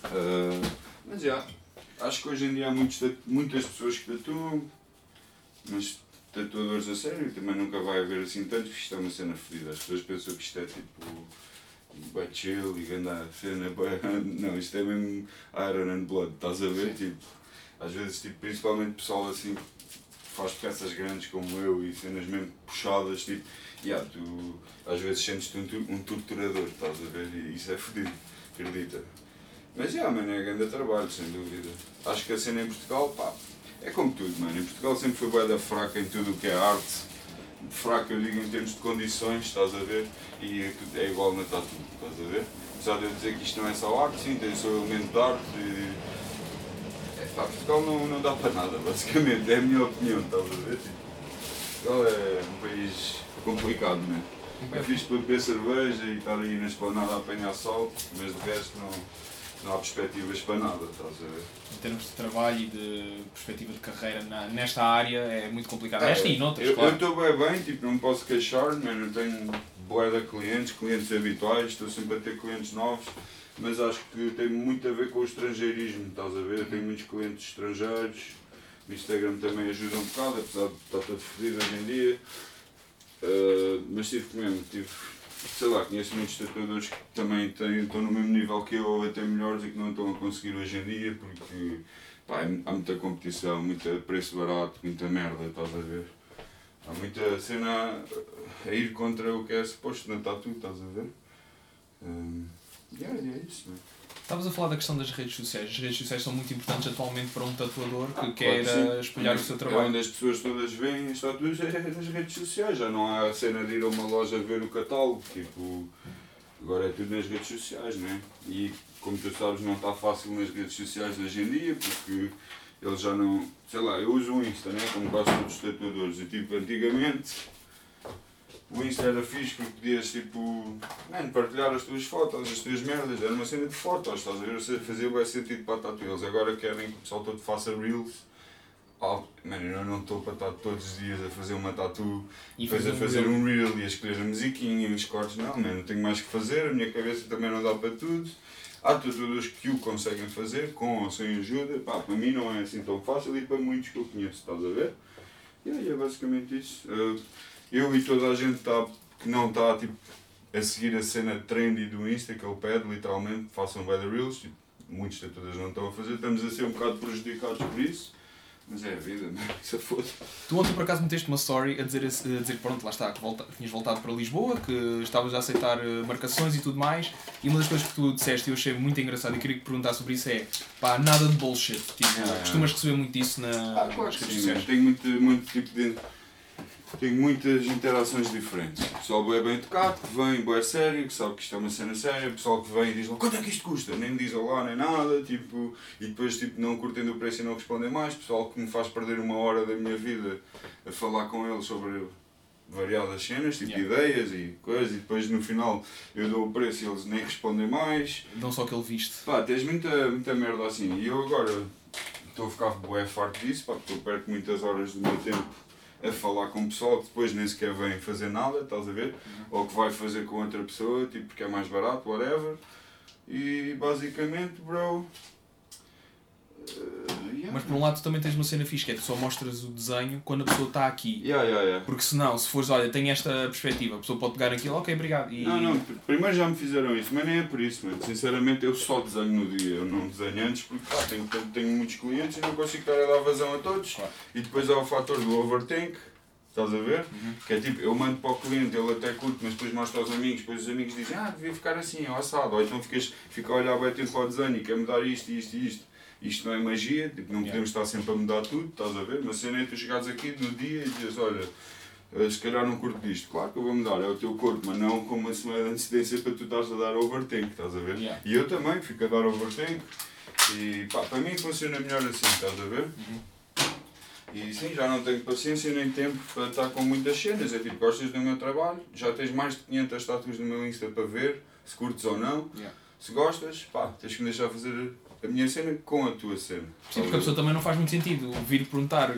[SPEAKER 2] Uh, mas já, yeah, acho que hoje em dia há muitos, muitas pessoas que tatuam, mas tatuadores a sério também nunca vai haver assim tanto, isto é uma cena fedida. As pessoas pensam que isto é tipo bem chill e a cena, não, isto é mesmo Iron and Blood, estás a ver? Tipo, às vezes, tipo, principalmente pessoal assim faz peças grandes como eu e cenas mesmo puxadas, tipo, yeah, tu às vezes sentes-te um, um torturador, estás a ver? E isso é fedido, acredita. Mas yeah, mano, é grande trabalho, sem dúvida. Acho que a cena em Portugal, pá, é como tudo, mano. Em Portugal sempre foi boeda fraca em tudo o que é arte. Fraca, eu digo, em termos de condições, estás a ver? E é, é igual na tatu, estás a ver? Apesar de eu dizer que isto não é só arte, sim, tem o seu elemento de arte. E... É, pá, Portugal não, não dá para nada, basicamente. É a minha opinião, estás a ver? Portugal é um país complicado, né? É fixe para beber cerveja e estar aí na esplanada a apanhar sol, mas de resto não não há perspectivas para nada, estás a ver?
[SPEAKER 1] Em termos de trabalho e de perspectiva de carreira na, nesta área é muito complicado. É, Nesta e noutras,
[SPEAKER 2] eu,
[SPEAKER 1] claro.
[SPEAKER 2] Eu estou bem bem, tipo, não posso queixar-me, não tenho boa de clientes, clientes habituais, estou sempre a ter clientes novos, mas acho que tem muito a ver com o estrangeirismo, estás a ver? Eu tenho muitos clientes estrangeiros, o Instagram também ajuda um bocado, apesar de estar todo fodido hoje em dia. Uh, mas tive mesmo, tive sei lá, conheço muitos tatuadores que também têm, estão no mesmo nível que eu ou até melhores e que não estão a conseguir hoje em dia porque pá, há muita competição, muito preço barato, muita merda, estás a ver? Há muita cena a ir contra o que é suposto na tatu, estás a ver? Um, yeah, é isso, né?
[SPEAKER 1] Estavas a falar da questão das redes sociais. As redes sociais são muito importantes atualmente para um tatuador que quer claro espelhar o seu trabalho.
[SPEAKER 2] É onde as pessoas todas veem as tatuas é nas redes sociais. Já não há a cena de ir a uma loja ver o catálogo. Tipo, agora é tudo nas redes sociais, né? E como tu sabes, não está fácil nas redes sociais hoje em dia porque eles já não. Sei lá, eu uso o Insta, né? Como quase todos os tatuadores. E tipo, antigamente o Insta era fixe porque podias tipo, man, partilhar as tuas fotos, as tuas merdas, era uma cena de fotos, estás a ver? Você fazia bem sentido para a tatu. Eles agora querem que o pessoal todo faça reels. Oh, man, eu não estou para estar todos os dias a fazer uma tatu, e depois a fazer um reel e a escolher a musiquinha e os cortes. Não, não tenho mais que fazer, a minha cabeça também não dá para tudo. Há tatuadores que o conseguem fazer, com ou sem ajuda. Pá, para mim não é assim tão fácil e para muitos que eu conheço, estás a ver? E aí é basicamente isso. Uh, eu e toda a gente tá, que não está tipo, a seguir a cena trendy do Insta, que ele pede literalmente, façam weather reels, tipo, muitos tatuadores não estão a fazer, estamos a ser um bocado prejudicados por isso. Mas é a vida, não é? Isso é foda.
[SPEAKER 1] Tu ontem por acaso meteste uma story a dizer, a dizer que pronto, lá está, que, volta, tinhas voltado para Lisboa, que estavas a aceitar eh, marcações e tudo mais. E uma das coisas que tu disseste e eu achei muito engraçado e queria que perguntar sobre isso é pá, nada de bullshit. Tipo, ah, costumas receber muito isso na,
[SPEAKER 2] ah, claro nas redes sociais. Tenho muito, muito tipo de tenho muitas interações diferentes. O pessoal é bem educado, que vem, é sério, que sabe que isto é uma cena séria, o pessoal que vem e diz quanto é que isto custa, nem me diz olá nem nada, tipo, e depois tipo, não curtendo o preço e não respondem mais, o pessoal que me faz perder uma hora da minha vida a falar com eles sobre variadas cenas, tipo yeah. ideias e coisas, e depois no final eu dou o preço e eles nem respondem mais.
[SPEAKER 1] Não só aquele visto.
[SPEAKER 2] Pá, tens muita, muita merda assim, e eu agora estou a ficar bué farto disso, pá, porque eu perco muitas horas do meu tempo a falar com o pessoal que depois nem sequer vem fazer nada, estás a ver? Uhum. Ou que vai fazer com outra pessoa, tipo, porque é mais barato, whatever. E basicamente, bro,
[SPEAKER 1] yeah. Mas por um lado também tens uma cena fixe, que é que só mostras o desenho quando a pessoa está aqui.
[SPEAKER 2] Yeah, yeah, yeah.
[SPEAKER 1] Porque senão, se fores, olha, tem esta perspectiva, a pessoa pode pegar aquilo, ok, obrigado.
[SPEAKER 2] E... Não, não, primeiro já me fizeram isso, mas nem é por isso, mano. Sinceramente eu só desenho no dia, eu não desenho antes porque pá, tenho, tenho, muitos clientes e não consigo estar a dar vazão a todos. Claro. E depois há o fator do overthink. Estás a ver? Uhum. Que é tipo, eu mando para o cliente, ele até curte, mas depois mostra aos amigos, depois os amigos dizem, ah, devia ficar assim, ao assado. Ou então ficas, fica a olhar bem tempo para o desenho e quer mudar isto, isto e isto isto não é magia, tipo, não podemos estar sempre a mudar tudo, estás a ver? Mas se nem tu chegares aqui no dia e dizes, olha, eh, se calhar não curto disto, claro que eu vou mudar, é o teu corpo, mas não com uma semana de antecedência para tu estás a dar overtake, estás a ver? Yeah. E eu também fico a dar overtake e pá, para mim funciona melhor assim, estás a ver? Uhum. E sim, já não tenho paciência nem tempo para estar com muitas cenas. É tipo, gostas do meu trabalho, já tens mais de 500 estátuas no meu Insta para ver, se curtes ou não.
[SPEAKER 1] Yeah.
[SPEAKER 2] Se gostas, pá, tens que me deixar fazer a minha cena com a tua cena.
[SPEAKER 1] Sim, porque a pessoa também não faz muito sentido vir perguntar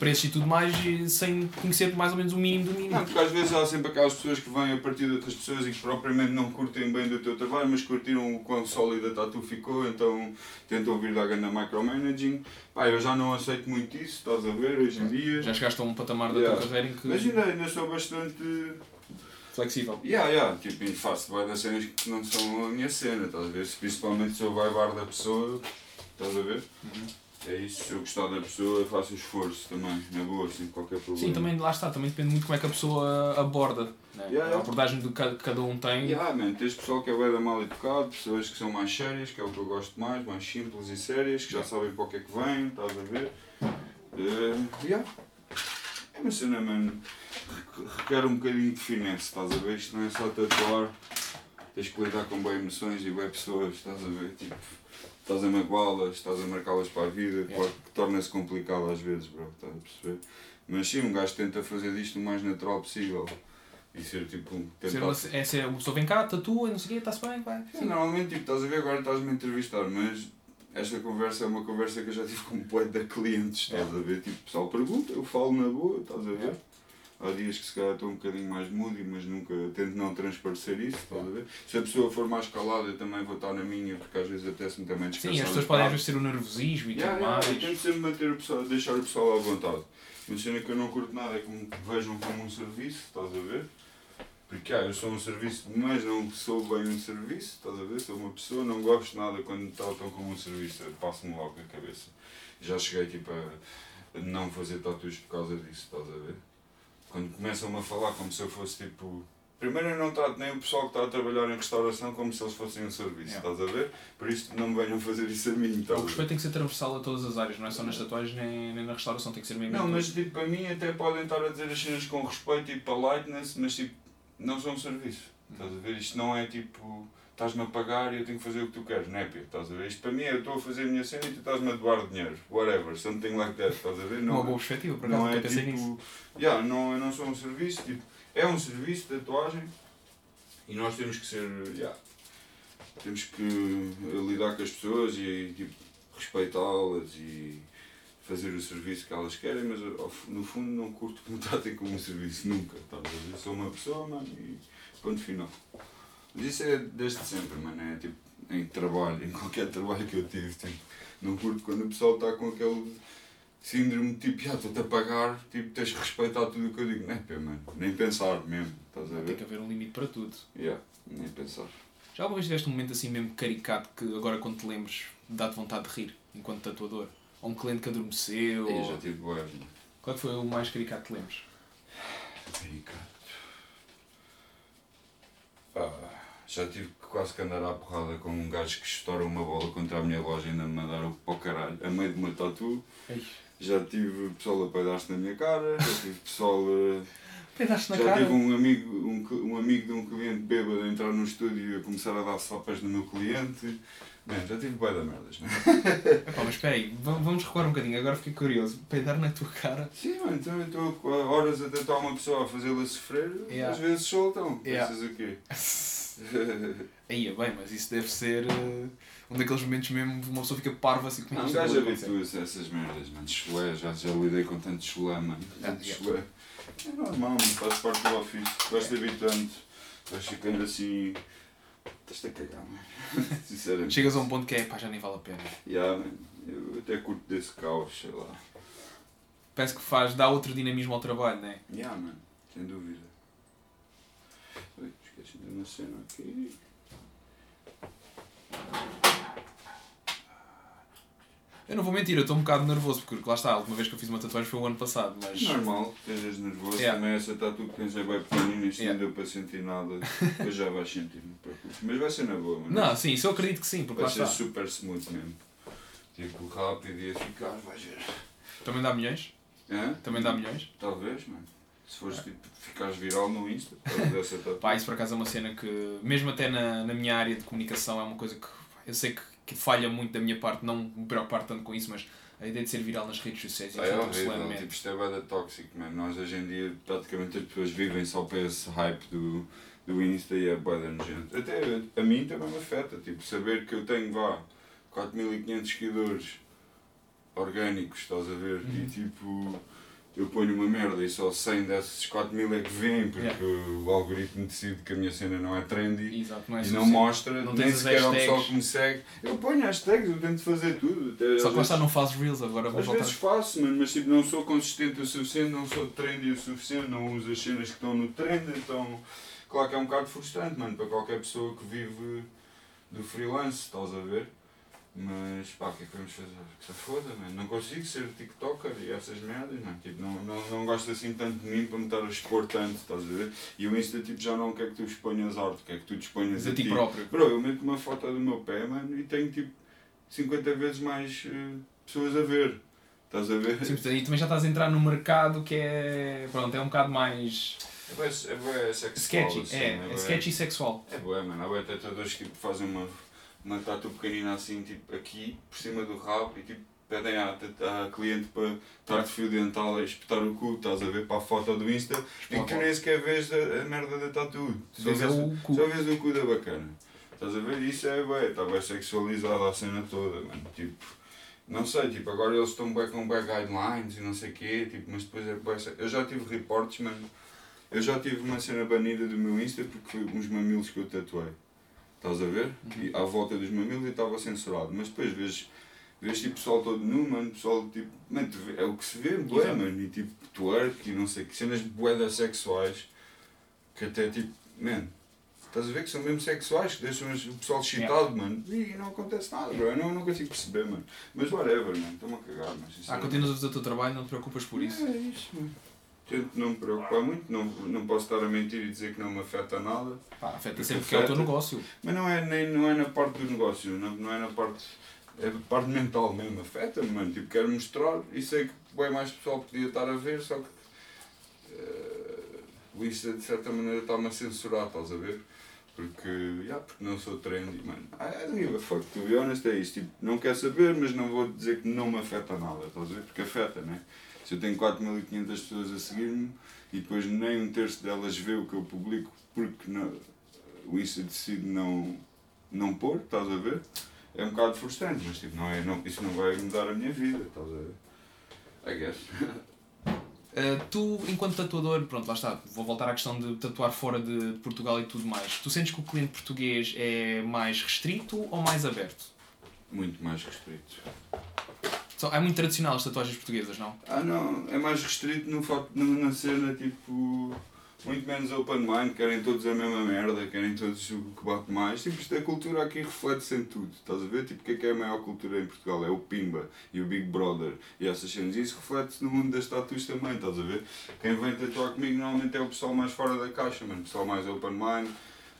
[SPEAKER 1] preços e tudo mais sem conhecer mais ou menos o mínimo do mínimo.
[SPEAKER 2] Não, porque às vezes há sempre aquelas pessoas que vêm a partir de outras pessoas e que propriamente não curtem bem do teu trabalho, mas curtiram o quão sólida a tatu ficou, então tentam vir da gana micromanaging. Pá, eu já não aceito muito isso, estás a ver, hoje em dia.
[SPEAKER 1] Já chegaste a um patamar da
[SPEAKER 2] Yeah.
[SPEAKER 1] tua carreira em que.
[SPEAKER 2] Mas ainda, ainda sou bastante.
[SPEAKER 1] Flexível.
[SPEAKER 2] Yeah, yeah, tipo, e faço vai das cenas que não são a minha cena, estás a ver? Principalmente se eu vibar da pessoa, estás a ver?
[SPEAKER 1] Uhum.
[SPEAKER 2] É isso, se eu gostar da pessoa, eu faço esforço também, na boa, sem qualquer problema.
[SPEAKER 1] Sim, também lá está, também depende muito de como é que a pessoa aborda. Né?
[SPEAKER 2] Yeah, yeah.
[SPEAKER 1] A abordagem que cada, cada um tem.
[SPEAKER 2] Yeah, man, tens pessoal que é da mal educado, pessoas que são mais sérias, que é o que eu gosto mais, mais simples e sérias, que já sabem para o que é que vêm, estás a ver? Uh, yeah. É uma cena, mano, requer um bocadinho de finesse, estás a ver? Isto não é só tatuar, tens que lidar com boas emoções e boas pessoas, estás a ver? Tipo, estás a magoá-las, estás a marcá-las para a vida,
[SPEAKER 1] Yeah.
[SPEAKER 2] claro que torna-se complicado às vezes, bro, estás a perceber? Mas sim, um gajo tenta fazer disto o mais natural possível. E ser tipo, um-
[SPEAKER 1] Ser é ser, a pessoa vem cá, tatua, não sei o quê, está-se bem, vai.
[SPEAKER 2] Sim, normalmente tipo, estás a ver agora estás-me a entrevistar, mas esta conversa é uma conversa que eu já tive com um poeta de clientes, estás a ver? Tipo, o pessoal pergunta, eu falo na boa, estás a ver?
[SPEAKER 1] Yeah.
[SPEAKER 2] Há dias que se calhar estou um bocadinho mais moody, mas nunca tento não transparecer isso, estás a ver? Se a pessoa for mais calada, eu também vou estar na minha, porque às vezes apetece-me também descansar.
[SPEAKER 1] Sim, as pessoas podem ter o nervosismo e
[SPEAKER 2] Yeah,
[SPEAKER 1] tudo
[SPEAKER 2] yeah, eu
[SPEAKER 1] mais.
[SPEAKER 2] tento sempre manter o pessoal, deixar o pessoal à vontade. Uma cena que eu não curto nada é que me vejam como um serviço, estás a ver? Porque ah, eu sou um serviço, mas não sou bem um serviço, estás a ver? Sou uma pessoa, não gosto nada quando me tratam como um serviço, passo-me logo na cabeça. Já cheguei tipo a, a não fazer tatuas por causa disso, estás a ver? Quando começam-me a falar como se eu fosse tipo. Primeiro eu não trato nem o pessoal que está a trabalhar em restauração como se eles fossem um serviço,
[SPEAKER 1] Yeah.
[SPEAKER 2] estás a ver? Por isso não me venham fazer isso a mim, estás
[SPEAKER 1] O respeito tem que ser transversal a todas as áreas, não é só nas tatuagens nem, nem na restauração, tem que ser mesmo.
[SPEAKER 2] Não, mas tipo, para mim até podem estar a dizer as cenas com respeito e politeness, mas tipo, não são um serviço. Estás a ver? Isto não é tipo, estás-me a pagar e eu tenho que fazer o que tu queres, não é Pia? Estás a ver? Isto para mim é eu estou a fazer a minha cena e tu estás-me a doar dinheiro. Whatever, something like that, estás a ver?
[SPEAKER 1] Uma
[SPEAKER 2] Não,
[SPEAKER 1] boa perspectiva, por acaso
[SPEAKER 2] não é
[SPEAKER 1] pensei nisso.
[SPEAKER 2] tipo. Yeah, não, eu não sou um serviço, tipo, é um serviço de tatuagem e nós temos que ser. Yeah, temos que lidar com as pessoas e tipo, respeitá-las e fazer o serviço que elas querem, mas fu- no fundo não curto que me tratem como um serviço, nunca. Estás a ver? Sou uma pessoa, mano, e ponto final. Mas isso é desde sempre, mano, é tipo em trabalho, em qualquer trabalho que eu tive, tipo, não curto quando o pessoal está com aquele síndrome tipo, já estou-te a pagar, tipo, tens que respeitar tudo o que eu digo. Não é, pá, mano, nem pensar mesmo, estás a
[SPEAKER 1] Tem
[SPEAKER 2] ver?
[SPEAKER 1] que haver um limite para tudo.
[SPEAKER 2] Yeah, nem pensar.
[SPEAKER 1] Já alguma vez tiveste um momento assim mesmo caricato que agora quando te lembres dá-te vontade de rir enquanto tatuador? Ou um cliente que adormeceu?
[SPEAKER 2] Eu
[SPEAKER 1] ou-
[SPEAKER 2] já tive boas,
[SPEAKER 1] Qual é foi o mais caricato que te lembres?
[SPEAKER 2] Pá, já tive que quase que andar à porrada com um gajo que estoura uma bola contra a minha loja e ainda me mandaram para o caralho, a meio de uma tatu. Já tive pessoal a peidar-se na minha cara, já tive pessoal a...
[SPEAKER 1] pedaste na
[SPEAKER 2] Já
[SPEAKER 1] cara.
[SPEAKER 2] tive um amigo, um, um amigo de um cliente bêbado a entrar no estúdio e a começar a dar sopas no meu cliente. Man, já tive bué da merdas, né?
[SPEAKER 1] Epá, mas espera aí, va- vamos recuar um bocadinho, agora fiquei curioso. Peidar na tua cara.
[SPEAKER 2] Sim, mano, então eu estou há horas a tentar uma pessoa a fazê-la sofrer,
[SPEAKER 1] Yeah.
[SPEAKER 2] às vezes soltam.
[SPEAKER 1] Yeah.
[SPEAKER 2] Pensas o quê?
[SPEAKER 1] Aí, é bem, mas isso deve ser eh, um daqueles momentos mesmo que uma pessoa fica parva assim como é
[SPEAKER 2] Não, um gajo habitua-se a essas merdas, mano. Chulé, já, já lidei com tanto chulé, mano. Tanto
[SPEAKER 1] Ah, yeah.
[SPEAKER 2] chulé. É normal, mano, faz parte do ofício. Vais-te habitando, vais ficando assim. Estás-te a cagar, mano. Sinceramente.
[SPEAKER 1] Chegas a um ponto que é, pá, já nem vale a pena.
[SPEAKER 2] Yeah, man. Eu até curto desse caos, sei lá.
[SPEAKER 1] Parece que faz, dá outro dinamismo ao trabalho, não é?
[SPEAKER 2] Yeah, mano, sem dúvida. Uma cena aqui.
[SPEAKER 1] Eu não vou mentir, eu estou um bocado nervoso, porque lá está, a última vez que eu fiz uma tatuagem foi o ano passado, mas.
[SPEAKER 2] Normal, estejas nervoso.
[SPEAKER 1] Yeah.
[SPEAKER 2] Também essa tatu que tens é bem pequenina, isto
[SPEAKER 1] Yeah.
[SPEAKER 2] não deu para sentir nada. Depois já vais sentir, não te preocupes. Mas vai ser na boa, mano.
[SPEAKER 1] Não, sim, isso eu acredito que sim, porque lá
[SPEAKER 2] Vai ser super smooth mesmo. Tipo, rápido e eficaz, vais ver.
[SPEAKER 1] Também dá milhões?
[SPEAKER 2] Hã?
[SPEAKER 1] Também dá milhões?
[SPEAKER 2] Talvez, mano. Se fores tipo, ficares viral no Insta, dessa.
[SPEAKER 1] Pá, isso por acaso é uma cena que, mesmo até na, na minha área de comunicação, é uma coisa que eu sei que, que falha muito da minha parte, não me preocupar tanto com isso, mas a ideia de ser viral nas redes sociais
[SPEAKER 2] é
[SPEAKER 1] tudo
[SPEAKER 2] horrível, tipo, isto é bada tóxico, mano. Nós hoje em dia, praticamente as pessoas vivem só para esse hype do, do Insta e é bada nojento. Até a mim também me afeta, tipo, saber que eu tenho, vá, 4500 seguidores orgânicos, estás a ver?
[SPEAKER 1] Uhum.
[SPEAKER 2] E tipo, eu ponho uma merda e só 100 desses 4000 é que vêm, porque
[SPEAKER 1] Yeah.
[SPEAKER 2] o algoritmo decide que a minha cena não é trendy.
[SPEAKER 1] Exato, não é
[SPEAKER 2] E
[SPEAKER 1] suficiente.
[SPEAKER 2] não mostra,
[SPEAKER 1] Não
[SPEAKER 2] nem sequer ao pessoal que me segue. Eu ponho hashtags, eu tento fazer tudo. Até
[SPEAKER 1] Só que
[SPEAKER 2] vezes-
[SPEAKER 1] não fazes reels, agora vou
[SPEAKER 2] às
[SPEAKER 1] voltar.
[SPEAKER 2] vezes faço, mano, mas tipo, não sou consistente o suficiente, não sou trendy o suficiente, não uso as cenas que estão no trend, então claro que é um bocado frustrante, mano, para qualquer pessoa que vive do freelance, estás a ver? Mas pá, o que é que vamos fazer? Que se foda, mano. Não consigo ser TikToker e essas merdas, mano. Tipo, não, não, não gosto assim tanto de mim para me estar a expor tanto, estás a ver? E o Insta tipo, já não quer que tu exponhas arte, quer que tu te exponhas
[SPEAKER 1] Mas a ti próprio.
[SPEAKER 2] Bro, eu meto uma foto do meu pé, mano, e tenho tipo 50 vezes mais eh, pessoas a ver. Estás a ver?
[SPEAKER 1] Sim, portanto, aí também já estás a entrar no mercado que é. Pronto, é um bocado mais.
[SPEAKER 2] É bué, é bué sexual.
[SPEAKER 1] sketchy.
[SPEAKER 2] assim,
[SPEAKER 1] é, é
[SPEAKER 2] bué-
[SPEAKER 1] sketchy sexual.
[SPEAKER 2] É bué, mano. Há bué tatuadores que tipo, fazem uma, uma tatu pequenina assim, tipo aqui, por cima do rabo, e tipo pedem à, à cliente para estar de fio dental a espetar o cu, estás a ver, para a foto do Insta, em que nem sequer vês a, a merda da tatu.
[SPEAKER 1] Tu
[SPEAKER 2] Só
[SPEAKER 1] vês o cu.
[SPEAKER 2] só vês o cu da bacana. Estás a ver? Isso é bué, está bem sexualizada a cena toda, mano. Tipo, não sei, tipo, agora eles estão bem com bem guidelines e não sei o quê, tipo, mas depois é se- Eu já tive reportes, mano. Eu já tive uma cena banida do meu Insta porque foi uns mamilos que eu tatuei. Estás a ver? E à volta dos mamilos estava censurado. Mas depois vês, vês tipo pessoal todo nu, mano, pessoal tipo. Mano, é o que se vê, bué, mano. E tipo twerk e não sei que. Cenas boedas sexuais que até tipo. Mano, estás a ver que são mesmo sexuais, que deixam o pessoal excitado, mano. E não acontece nada, bro. Eu não, não consigo perceber, mano. Mas whatever, mano. Estou-me a cagar, mas.
[SPEAKER 1] Ah,
[SPEAKER 2] sinceramente-
[SPEAKER 1] continuas a fazer o teu trabalho, não te preocupas por isso.
[SPEAKER 2] é isso, mano. Tento não me preocupar muito, não, não posso estar a mentir e dizer que não me afeta nada.
[SPEAKER 1] Pá, afeta sempre que é o teu
[SPEAKER 2] afeta.
[SPEAKER 1] negócio.
[SPEAKER 2] Mas não é, nem, não é na parte do negócio, não, não é na parte. É da parte mental mesmo, afeta-me, mano. Tipo, quero mostrar e sei que bem mais pessoal podia estar a ver, só que. eh, o Insta de certa maneira está-me a censurar, estás a ver? Porque, yeah, porque não sou trendy, mano. I don't give a fuck, to be honest, é isto. Tipo, não quero saber, mas não vou dizer que não me afeta nada, estás a ver? Porque afeta, né? Se eu tenho 4.500 pessoas a seguir-me e depois nem um terço delas vê o que eu publico porque não, o Insta decide não, não pôr, estás a ver? É um bocado frustrante, mas tipo, não é, não, isso não vai mudar a minha vida, estás a ver? I guess.
[SPEAKER 1] Uh, tu, enquanto tatuador, pronto, lá está, vou voltar à questão de tatuar fora de Portugal e tudo mais. Tu sentes que o cliente português é mais restrito ou mais aberto?
[SPEAKER 2] Muito mais restrito.
[SPEAKER 1] Só- É muito tradicional as tatuagens portuguesas, não?
[SPEAKER 2] Ah não, é mais restrito no facto de na cena tipo. Muito menos open mind, querem todos a mesma merda, querem todos o que bate mais. Tipo, isto, a cultura aqui reflete-se em tudo, estás a ver? Tipo, o que é que é a maior cultura em Portugal? É o Pimba e o Big Brother e essas cenas. E isso reflete-se no mundo das tatuas também, estás a ver? Quem vem tatuar comigo normalmente é o pessoal mais fora da caixa, mano. O pessoal mais open mind.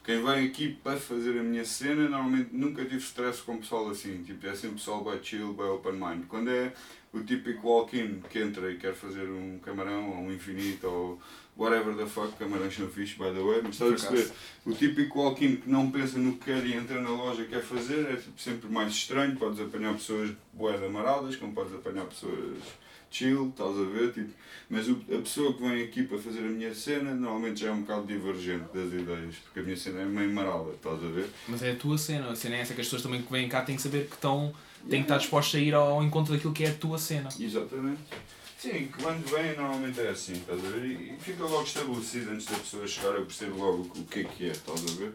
[SPEAKER 2] Quem vem aqui para fazer a minha cena, normalmente nunca tive stress com pessoal assim. Tipo, é sempre pessoal bem chill, bem open mind. Quando é o típico walk-in que entra e quer fazer um camarão ou um infinito ou whatever the fuck, camarões são fixe, by the way, mas estás a perceber? O típico walk-in que não pensa no que quer e entra na loja e quer fazer é tipo, sempre mais estranho. Podes apanhar pessoas boedas amaradas, como podes apanhar pessoas chill, estás a ver? Tipo, mas o- a pessoa que vem aqui para fazer a minha cena normalmente já é um bocado divergente das ideias, porque a minha cena é meio marada, estás a ver?
[SPEAKER 1] Mas é a tua cena. A cena é essa que as pessoas também que vêm cá têm que saber que estão. têm que estar dispostos a ir ao encontro daquilo que é a tua cena.
[SPEAKER 2] Exatamente. Sim, quando vem normalmente é assim, estás a ver? E, fica logo estabelecido antes da pessoa chegar, eu percebo logo o que é que é, estás a ver?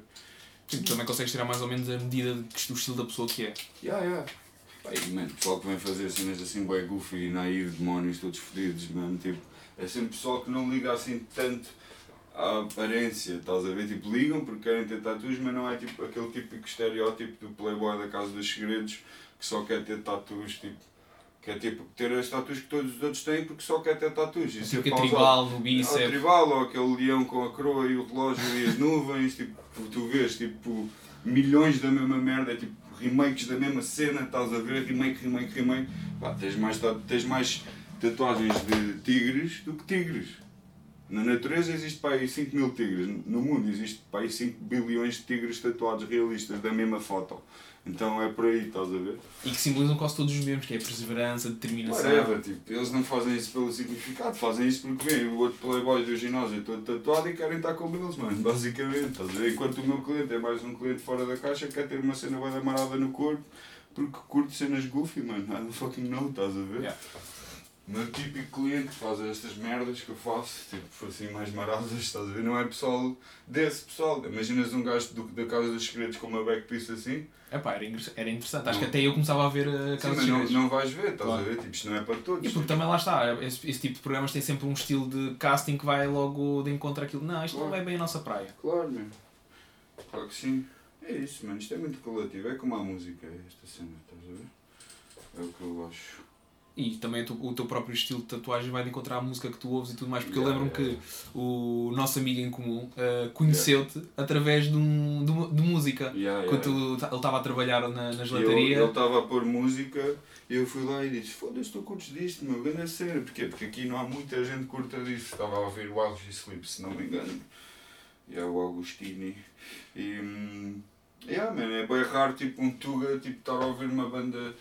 [SPEAKER 1] Sim, tu também consegues tirar mais ou menos a medida do estilo da pessoa que é.
[SPEAKER 2] Yeah, yeah. E, mano, pessoal que vem fazer cenas assim, bem goofy, naive, demónios, todos fodidos, mano, tipo, é sempre pessoal que não liga assim tanto à aparência, estás a ver? Tipo, ligam porque querem ter tatuas, mas não é tipo aquele típico estereótipo do playboy da Casa dos Segredos que só quer ter tatuas, tipo, quer tipo, ter as tatuas que todos os outros têm porque só quer ter tatuas. Isso
[SPEAKER 1] Tipo que é
[SPEAKER 2] pausado.
[SPEAKER 1] tribal no
[SPEAKER 2] Ou
[SPEAKER 1] bíceps.
[SPEAKER 2] tribal, ou aquele leão com a coroa e o relógio e as nuvens, tipo, tu vês, tipo, milhões da mesma merda, tipo, remakes da mesma cena, estás a ver, remake, remake, remake, pá, tens mais, tens mais tatuagens de tigres do que tigres. Na natureza existe para aí 5 mil tigres, no mundo existe para aí 5 bilhões de tigres tatuados realistas da mesma foto. Então é por aí, estás a ver?
[SPEAKER 1] E que simbolizam quase todos os mesmos, que é a perseverança, a determinação.
[SPEAKER 2] Whatever, tipo, eles não fazem isso pelo significado, fazem isso porque vem o outro playboy do ginásio todo tatuado e querem estar com eles, mano, basicamente, estás a ver? Enquanto o meu cliente é mais um cliente fora da caixa, quer ter uma cena bem amarada no corpo, porque curte cenas goofy, mano, I don't fucking know, estás a ver?
[SPEAKER 1] Yeah.
[SPEAKER 2] O meu típico cliente faz estas merdas que eu faço, tipo assim mais marasas, estás a ver? Não é pessoal desse pessoal. Imaginas um gajo do, da Casa dos Segredos com uma backpiece assim?
[SPEAKER 1] Epá, era, inter- era interessante. Acho que até eu começava a ver a
[SPEAKER 2] Sim,
[SPEAKER 1] Casa dos
[SPEAKER 2] mas não,
[SPEAKER 1] Segredos.
[SPEAKER 2] não vais ver, estás
[SPEAKER 1] Claro.
[SPEAKER 2] a ver? Tipo, isto não é para todos.
[SPEAKER 1] E porque também lá está, esse, esse tipo de programas tem sempre um estilo de casting que vai logo de encontro àquilo. Não, isto não
[SPEAKER 2] Claro.
[SPEAKER 1] é bem a nossa praia.
[SPEAKER 2] Claro, meu. Claro que sim. É isso, mano. Isto é muito relativo. É como a música, é esta cena, estás a ver? É o que eu acho.
[SPEAKER 1] E também o teu, o teu próprio estilo de tatuagem vai encontrar a música que tu ouves e tudo mais. Porque eu
[SPEAKER 2] Yeah,
[SPEAKER 1] lembro-me
[SPEAKER 2] yeah.
[SPEAKER 1] que o nosso amigo em comum uh, conheceu-te através de, um, de, de música.
[SPEAKER 2] Yeah,
[SPEAKER 1] Quando
[SPEAKER 2] yeah.
[SPEAKER 1] tu- ele estava a trabalhar na, na gelataria.
[SPEAKER 2] Ele estava a pôr música e eu fui lá e disse: Foda-se, tu curtes disto, meu, grande sério. Porquê? Porque aqui não há muita gente que curta disso. Estava a ouvir o Alves e Sleep, se não me engano. E é o Agostini. E. Hum, yeah, man, é bem raro, tipo, um Tuga, tipo, estar a ouvir uma banda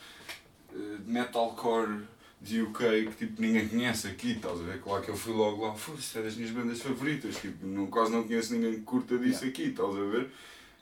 [SPEAKER 2] metalcore de UK que tipo ninguém conhece aqui, estás a ver? Claro que eu fui logo lá, foda-se, é das minhas bandas favoritas, tipo, não, quase não conheço ninguém que curta disso aqui, estás a ver?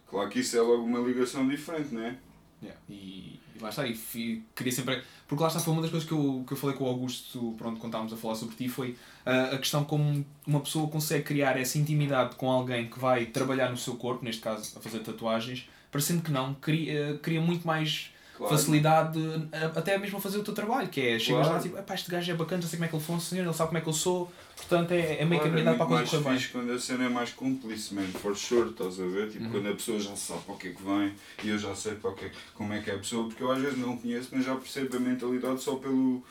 [SPEAKER 2] Claro que isso é logo uma ligação diferente, não é?
[SPEAKER 1] Yeah, E, e lá está, e fi- queria sempre. Porque lá está, foi uma das coisas que eu, que eu falei com o Augusto pronto, quando estávamos a falar sobre ti foi ah, a questão como uma pessoa consegue criar essa intimidade com alguém que vai trabalhar no seu corpo, neste caso a fazer tatuagens, parecendo que não, cria, cria muito mais
[SPEAKER 2] Claro.
[SPEAKER 1] facilidade a- até mesmo a fazer o teu trabalho, que é chegas lá
[SPEAKER 2] Claro.
[SPEAKER 1] e tipo, "Epá, este gajo é bacana, já sei como é que ele funciona, ele sabe como é que eu sou, portanto é, é meio
[SPEAKER 2] Claro,
[SPEAKER 1] caminhado
[SPEAKER 2] é
[SPEAKER 1] para a coisa
[SPEAKER 2] mais
[SPEAKER 1] correr bem.
[SPEAKER 2] fixe quando a cena é mais cúmplice, man, for sure, estás a ver? Tipo,
[SPEAKER 1] Uhum.
[SPEAKER 2] quando a pessoa já sabe para o que é que vem e eu já sei para o que é, como é que é a pessoa, porque eu às vezes não conheço, mas já percebo a mentalidade só pelo,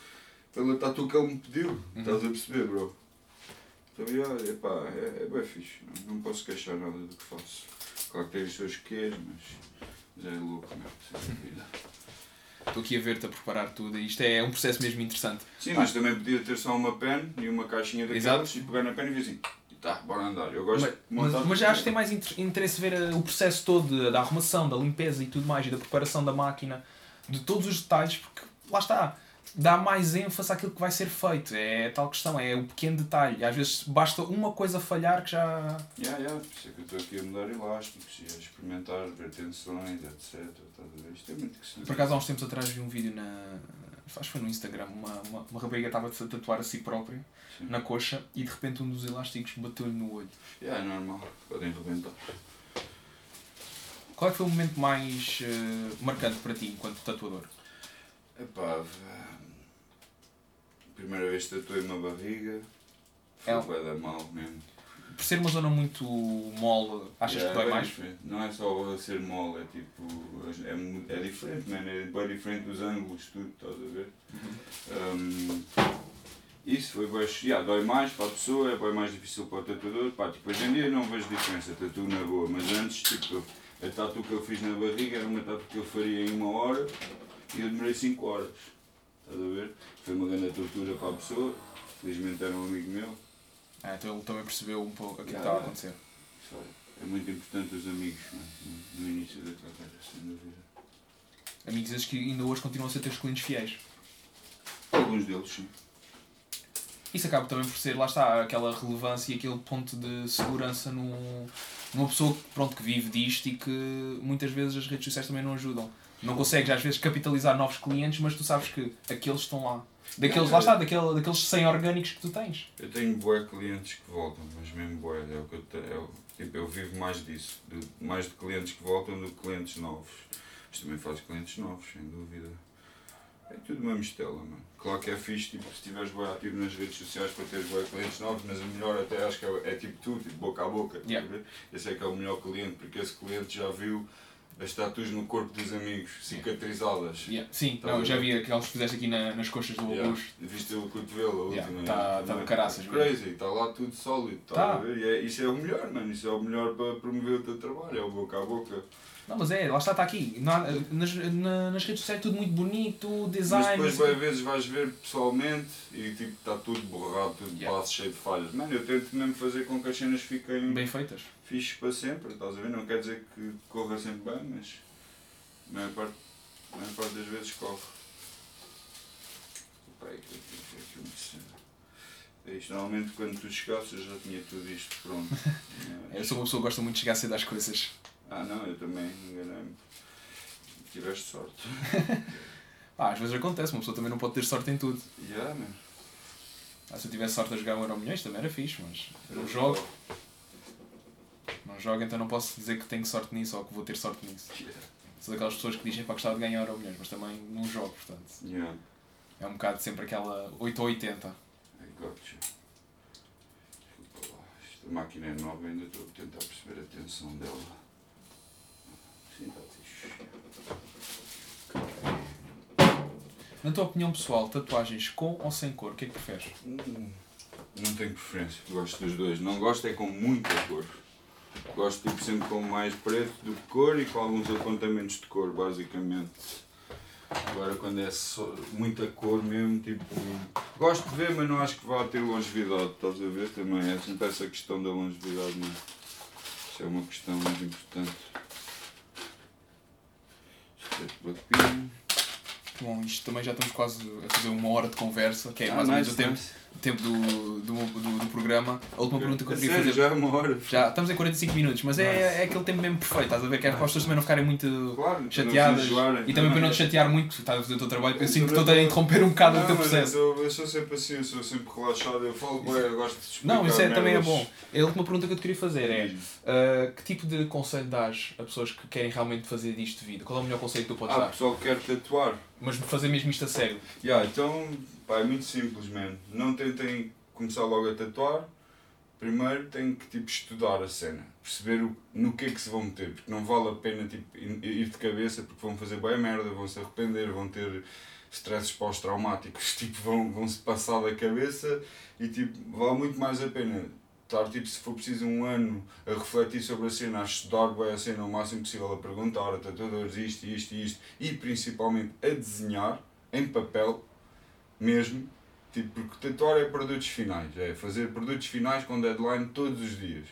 [SPEAKER 2] pela tatu que ele me pediu,
[SPEAKER 1] Uhum.
[SPEAKER 2] estás a perceber, bro? Então, yeah, epá, é, é bem fixe, não, não posso queixar nada do que faço. Claro que tem os seus quês, mas, mas é louco, mesmo, sem dúvida.
[SPEAKER 1] Estou aqui a ver-te a preparar tudo e isto é um processo mesmo interessante.
[SPEAKER 2] Sim, mas também podia ter só uma pen e uma caixinha daquelas e pegar na pen e ver assim, e tá, bora andar. Eu gosto
[SPEAKER 1] Mas, mas, mas já acho que tem mais inter- interesse ver eh, o processo todo da arrumação, da limpeza e tudo mais, e da preparação da máquina, de todos os detalhes, porque lá está, dá mais ênfase àquilo que vai ser feito. É a tal questão, é o pequeno detalhe. Às vezes basta uma coisa falhar que já.
[SPEAKER 2] Yeah, yeah, por isso é que eu estou aqui a mudar elásticos e a experimentar, ver tensões, etc. Isto é muito que se
[SPEAKER 1] Por acaso, há uns tempos atrás vi um vídeo na. Acho que foi no Instagram, uma, uma, uma rapariga estava a tatuar a si própria
[SPEAKER 2] Sim.
[SPEAKER 1] na coxa e de repente um dos elásticos bateu-lhe no olho.
[SPEAKER 2] Yeah, é normal, podem rebentar.
[SPEAKER 1] Qual é que foi o momento mais eh, marcante para ti enquanto tatuador?
[SPEAKER 2] Epá, primeira vez que tatuei uma barriga, foi
[SPEAKER 1] É.
[SPEAKER 2] é. da mal mesmo.
[SPEAKER 1] Por ser uma zona muito mole, achas
[SPEAKER 2] Yeah,
[SPEAKER 1] que dói
[SPEAKER 2] bem
[SPEAKER 1] mais?
[SPEAKER 2] diferente. Não é só ser mole, é tipo. É, é diferente, man. É bem diferente dos ângulos, tudo, estás a ver? Um, isso foi bem. Yeah, dói mais para a pessoa, é bem mais difícil para o tatuador. Pá, tipo, hoje em dia não vejo diferença, tatuo na boa, mas antes, tipo, a tatu que eu fiz na barriga era uma tatu que eu faria em uma hora e eu demorei 5 horas. Estás a ver? Foi uma grande tortura para a pessoa, felizmente era um amigo meu.
[SPEAKER 1] Ah, então ele também percebeu um pouco aquilo que
[SPEAKER 2] Yeah,
[SPEAKER 1] estava a acontecer.
[SPEAKER 2] É muito importante os amigos mano, no, no início da carreira, sem dúvida.
[SPEAKER 1] Amigos esses que ainda hoje continuam a ser teus clientes fiéis.
[SPEAKER 2] Alguns deles, sim.
[SPEAKER 1] Isso acaba também por ser, lá está, aquela relevância e aquele ponto de segurança num, numa pessoa pronto, que vive disto e que muitas vezes as redes sociais também não ajudam. Não consegues às vezes capitalizar novos clientes, mas tu sabes que aqueles estão lá. Daqueles, lá está, daquele, daqueles 100 orgânicos que tu tens.
[SPEAKER 2] Eu tenho bué clientes que voltam, mas mesmo bué, é o que eu, te, é o- tipo, eu vivo mais disso, de, mais de clientes que voltam do que clientes novos. Mas também faz clientes novos, sem dúvida. É tudo uma mistela, mano. Claro que é fixe, tipo, se estiveres bué ativo nas redes sociais para teres bué clientes novos, mas o melhor até acho que é, é tipo tu, tipo boca a boca.
[SPEAKER 1] Yeah.
[SPEAKER 2] Esse é que é o melhor cliente, porque esse cliente já viu as tatuas no corpo dos amigos, cicatrizadas.
[SPEAKER 1] Yeah. Sim,
[SPEAKER 2] Tá
[SPEAKER 1] não, eu já vi aqueles que fizeste aqui na- nas coxas do
[SPEAKER 2] Yeah.
[SPEAKER 1] Augusto.
[SPEAKER 2] Viste o cotovelo, a
[SPEAKER 1] Yeah,
[SPEAKER 2] última.
[SPEAKER 1] tá- tá
[SPEAKER 2] né?
[SPEAKER 1] de caraças mesmo.
[SPEAKER 2] Crazy, está lá tudo sólido. Tá
[SPEAKER 1] Tá.
[SPEAKER 2] E é, isso é o melhor, mano. Isso é o melhor para promover o teu trabalho. É o boca a boca.
[SPEAKER 1] Não, mas é, lá está, está aqui. Na- nas, na- nas redes sociais é tudo muito bonito, design.
[SPEAKER 2] Mas depois, às vezes, vais ver pessoalmente e tipo, está tudo borrado, tudo de
[SPEAKER 1] Yeah.
[SPEAKER 2] cheio de falhas. Mano, eu tento mesmo fazer com que as cenas fiquem
[SPEAKER 1] bem feitas.
[SPEAKER 2] fixes para sempre, estás a ver? Não quer dizer que corra sempre bem, mas a maior parte, a maior parte das vezes corre. É que. É isto, normalmente quando tu chegasses eu já tinha tudo isto pronto.
[SPEAKER 1] Eu sou uma pessoa que gosta muito de chegar cedo às coisas.
[SPEAKER 2] Ah não, eu também enganei-me. Tiveste sorte.
[SPEAKER 1] Ah, às vezes acontece, uma pessoa também não pode ter sorte em tudo.
[SPEAKER 2] Yeah, man.
[SPEAKER 1] Ah, se eu tivesse sorte a jogar um Euro Milhões também era fixe, mas eu não jogo, não jogo, então não posso dizer que tenho sorte nisso ou que vou ter sorte nisso.
[SPEAKER 2] Yeah.
[SPEAKER 1] Sou daquelas pessoas que dizem para gostar de ganhar Euro Milhões, mas também não jogo, portanto.
[SPEAKER 2] Yeah.
[SPEAKER 1] É um bocado sempre aquela 8 ou 80.
[SPEAKER 2] I got you. Desculpa lá. Esta máquina é nova, ainda estou a tentar perceber a tensão dela. Sim, está fixe.
[SPEAKER 1] Na tua opinião pessoal, tatuagens com ou sem cor, o que é que preferes?
[SPEAKER 2] Hum, Não tenho preferência, gosto dos dois. Não gosto é com muita cor. Gosto tipo, sempre com mais preto do que cor e com alguns apontamentos de cor, basicamente. Agora quando é só muita cor mesmo, tipo. Gosto de ver, mas não acho que vá ter longevidade, estás a ver? Também é sempre essa questão da longevidade, não é? Isso é uma questão muito importante. Blackpink.
[SPEAKER 1] Bom, isto também já estamos quase a fazer uma hora de conversa, que é
[SPEAKER 2] Ah,
[SPEAKER 1] mais ou menos
[SPEAKER 2] nice,
[SPEAKER 1] o tempo,
[SPEAKER 2] nice.
[SPEAKER 1] Tempo do, do, do, do programa. A última pergunta que eu
[SPEAKER 2] A
[SPEAKER 1] queria fazer.
[SPEAKER 2] já é uma hora.
[SPEAKER 1] Já, estamos em 45 minutos, mas é, é aquele tempo mesmo perfeito, estás a ver? Que é para as pessoas também não ficarem muito
[SPEAKER 2] Claro,
[SPEAKER 1] chateadas
[SPEAKER 2] não enjoarem.
[SPEAKER 1] e também para não te chatear muito, porque estás a fazer o teu trabalho, eu sinto que estou a interromper um bocado o teu
[SPEAKER 2] Não,
[SPEAKER 1] processo.
[SPEAKER 2] Eu, eu sou sempre assim, eu sou sempre relaxado, eu falo bem, eu gosto de explicar
[SPEAKER 1] Não, isso é, também é bom. A última pergunta que eu te queria fazer é uh, que tipo de conselho dás a pessoas que querem realmente fazer disto de vida? Qual é o melhor conselho que tu podes
[SPEAKER 2] Ah,
[SPEAKER 1] dar?
[SPEAKER 2] pessoal que quer tatuar.
[SPEAKER 1] Mas fazer mesmo isto a sério.
[SPEAKER 2] Yeah, então, pá, é muito simples, man. Não tentem começar logo a tatuar. Primeiro têm que tipo, estudar a cena, perceber o, no que é que se vão meter, porque não vale a pena tipo, ir ir de cabeça porque vão fazer bem merda, vão se arrepender, vão ter stresses pós-traumáticos, tipo, vão, vão se passar da cabeça e tipo, vale muito mais a pena estar tipo, se for preciso um ano a refletir sobre a cena, a estudar bem a cena o máximo possível, a perguntar a tatuadores isto, isto e isto e principalmente a desenhar em papel mesmo, tipo, porque tatuar é produtos finais, é fazer produtos finais com deadline todos os dias.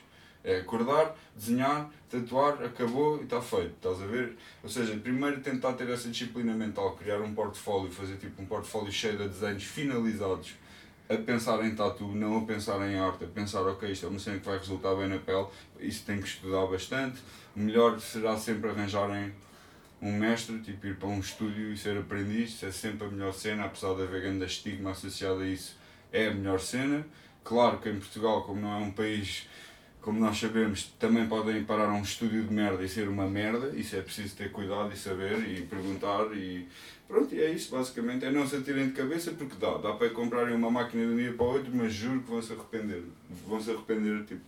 [SPEAKER 2] É acordar, desenhar, tatuar, acabou e está feito, estás a ver? Ou seja, primeiro tentar ter essa disciplina mental, criar um portfólio, fazer tipo um portfólio cheio de desenhos finalizados, a pensar em tatu, não a pensar em arte, a pensar, ok, isto é uma cena que vai resultar bem na pele, isso tem que estudar bastante. O melhor será sempre arranjarem um mestre, tipo ir para um estúdio e ser aprendiz, isso é sempre a melhor cena, apesar de haver grande estigma associado a isso, é a melhor cena. Claro que em Portugal, como não é um país, como nós sabemos, também podem parar um estúdio de merda e ser uma merda, isso é preciso ter cuidado e saber e perguntar e pronto, e é isso basicamente, é não se atirem de cabeça porque dá, dá para comprarem uma máquina de um dia para o outro, mas juro que vão se arrepender, vão se arrepender tipo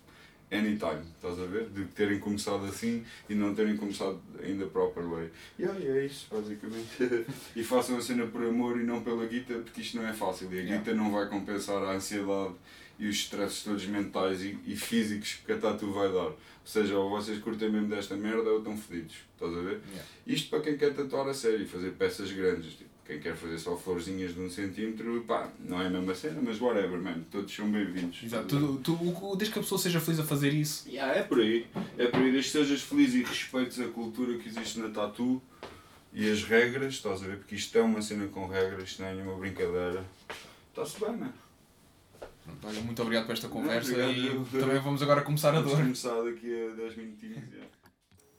[SPEAKER 2] anytime, estás a ver? De terem começado assim e não terem começado ainda proper way. E aí é isso, basicamente. e façam a cena por amor e não pela guita, porque isto não é fácil. E a
[SPEAKER 1] Yeah.
[SPEAKER 2] guita não vai compensar a ansiedade e os stresses todos mentais e, e físicos que a tatu vai dar. Ou seja, ou vocês curtem mesmo desta merda ou estão fedidos, estás a ver?
[SPEAKER 1] Yeah.
[SPEAKER 2] Isto para quem quer tatuar a sério e fazer peças grandes. Tipo, quem quer fazer só florzinhas de um centímetro, pá, não é a mesma cena, mas whatever, man. Todos são bem-vindos.
[SPEAKER 1] Exato. Tu, tu, o- desde que a pessoa seja feliz a fazer isso,
[SPEAKER 2] Yeah, é por aí. É por aí. Desde que sejas feliz e respeites a cultura que existe na tatu e as regras, estás a ver? Porque isto é uma cena com regras, isto não é nenhuma brincadeira. Está-se bem, mano.
[SPEAKER 1] Olha, muito obrigado por esta conversa
[SPEAKER 2] obrigado.
[SPEAKER 1] e também vamos agora começar a
[SPEAKER 2] Vamos
[SPEAKER 1] dor.
[SPEAKER 2] começar daqui a 10 minutinhos. yeah.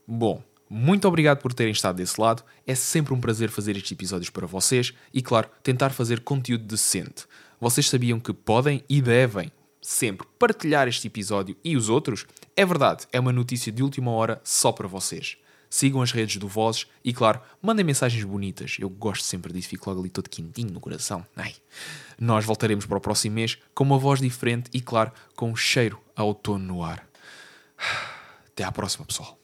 [SPEAKER 1] Bom, muito obrigado por terem estado desse lado. É sempre um prazer fazer estes episódios para vocês e, claro, tentar fazer conteúdo decente. Vocês sabiam que podem e devem sempre partilhar este episódio e os outros? É verdade, é uma notícia de última hora só para vocês. Sigam as redes do Vozes e, claro, mandem mensagens bonitas. Eu gosto sempre disso, fico logo ali todo quentinho no coração. Ai. Nós voltaremos para o próximo mês com uma voz diferente e, claro, com um cheiro a outono no ar. Até à próxima, pessoal.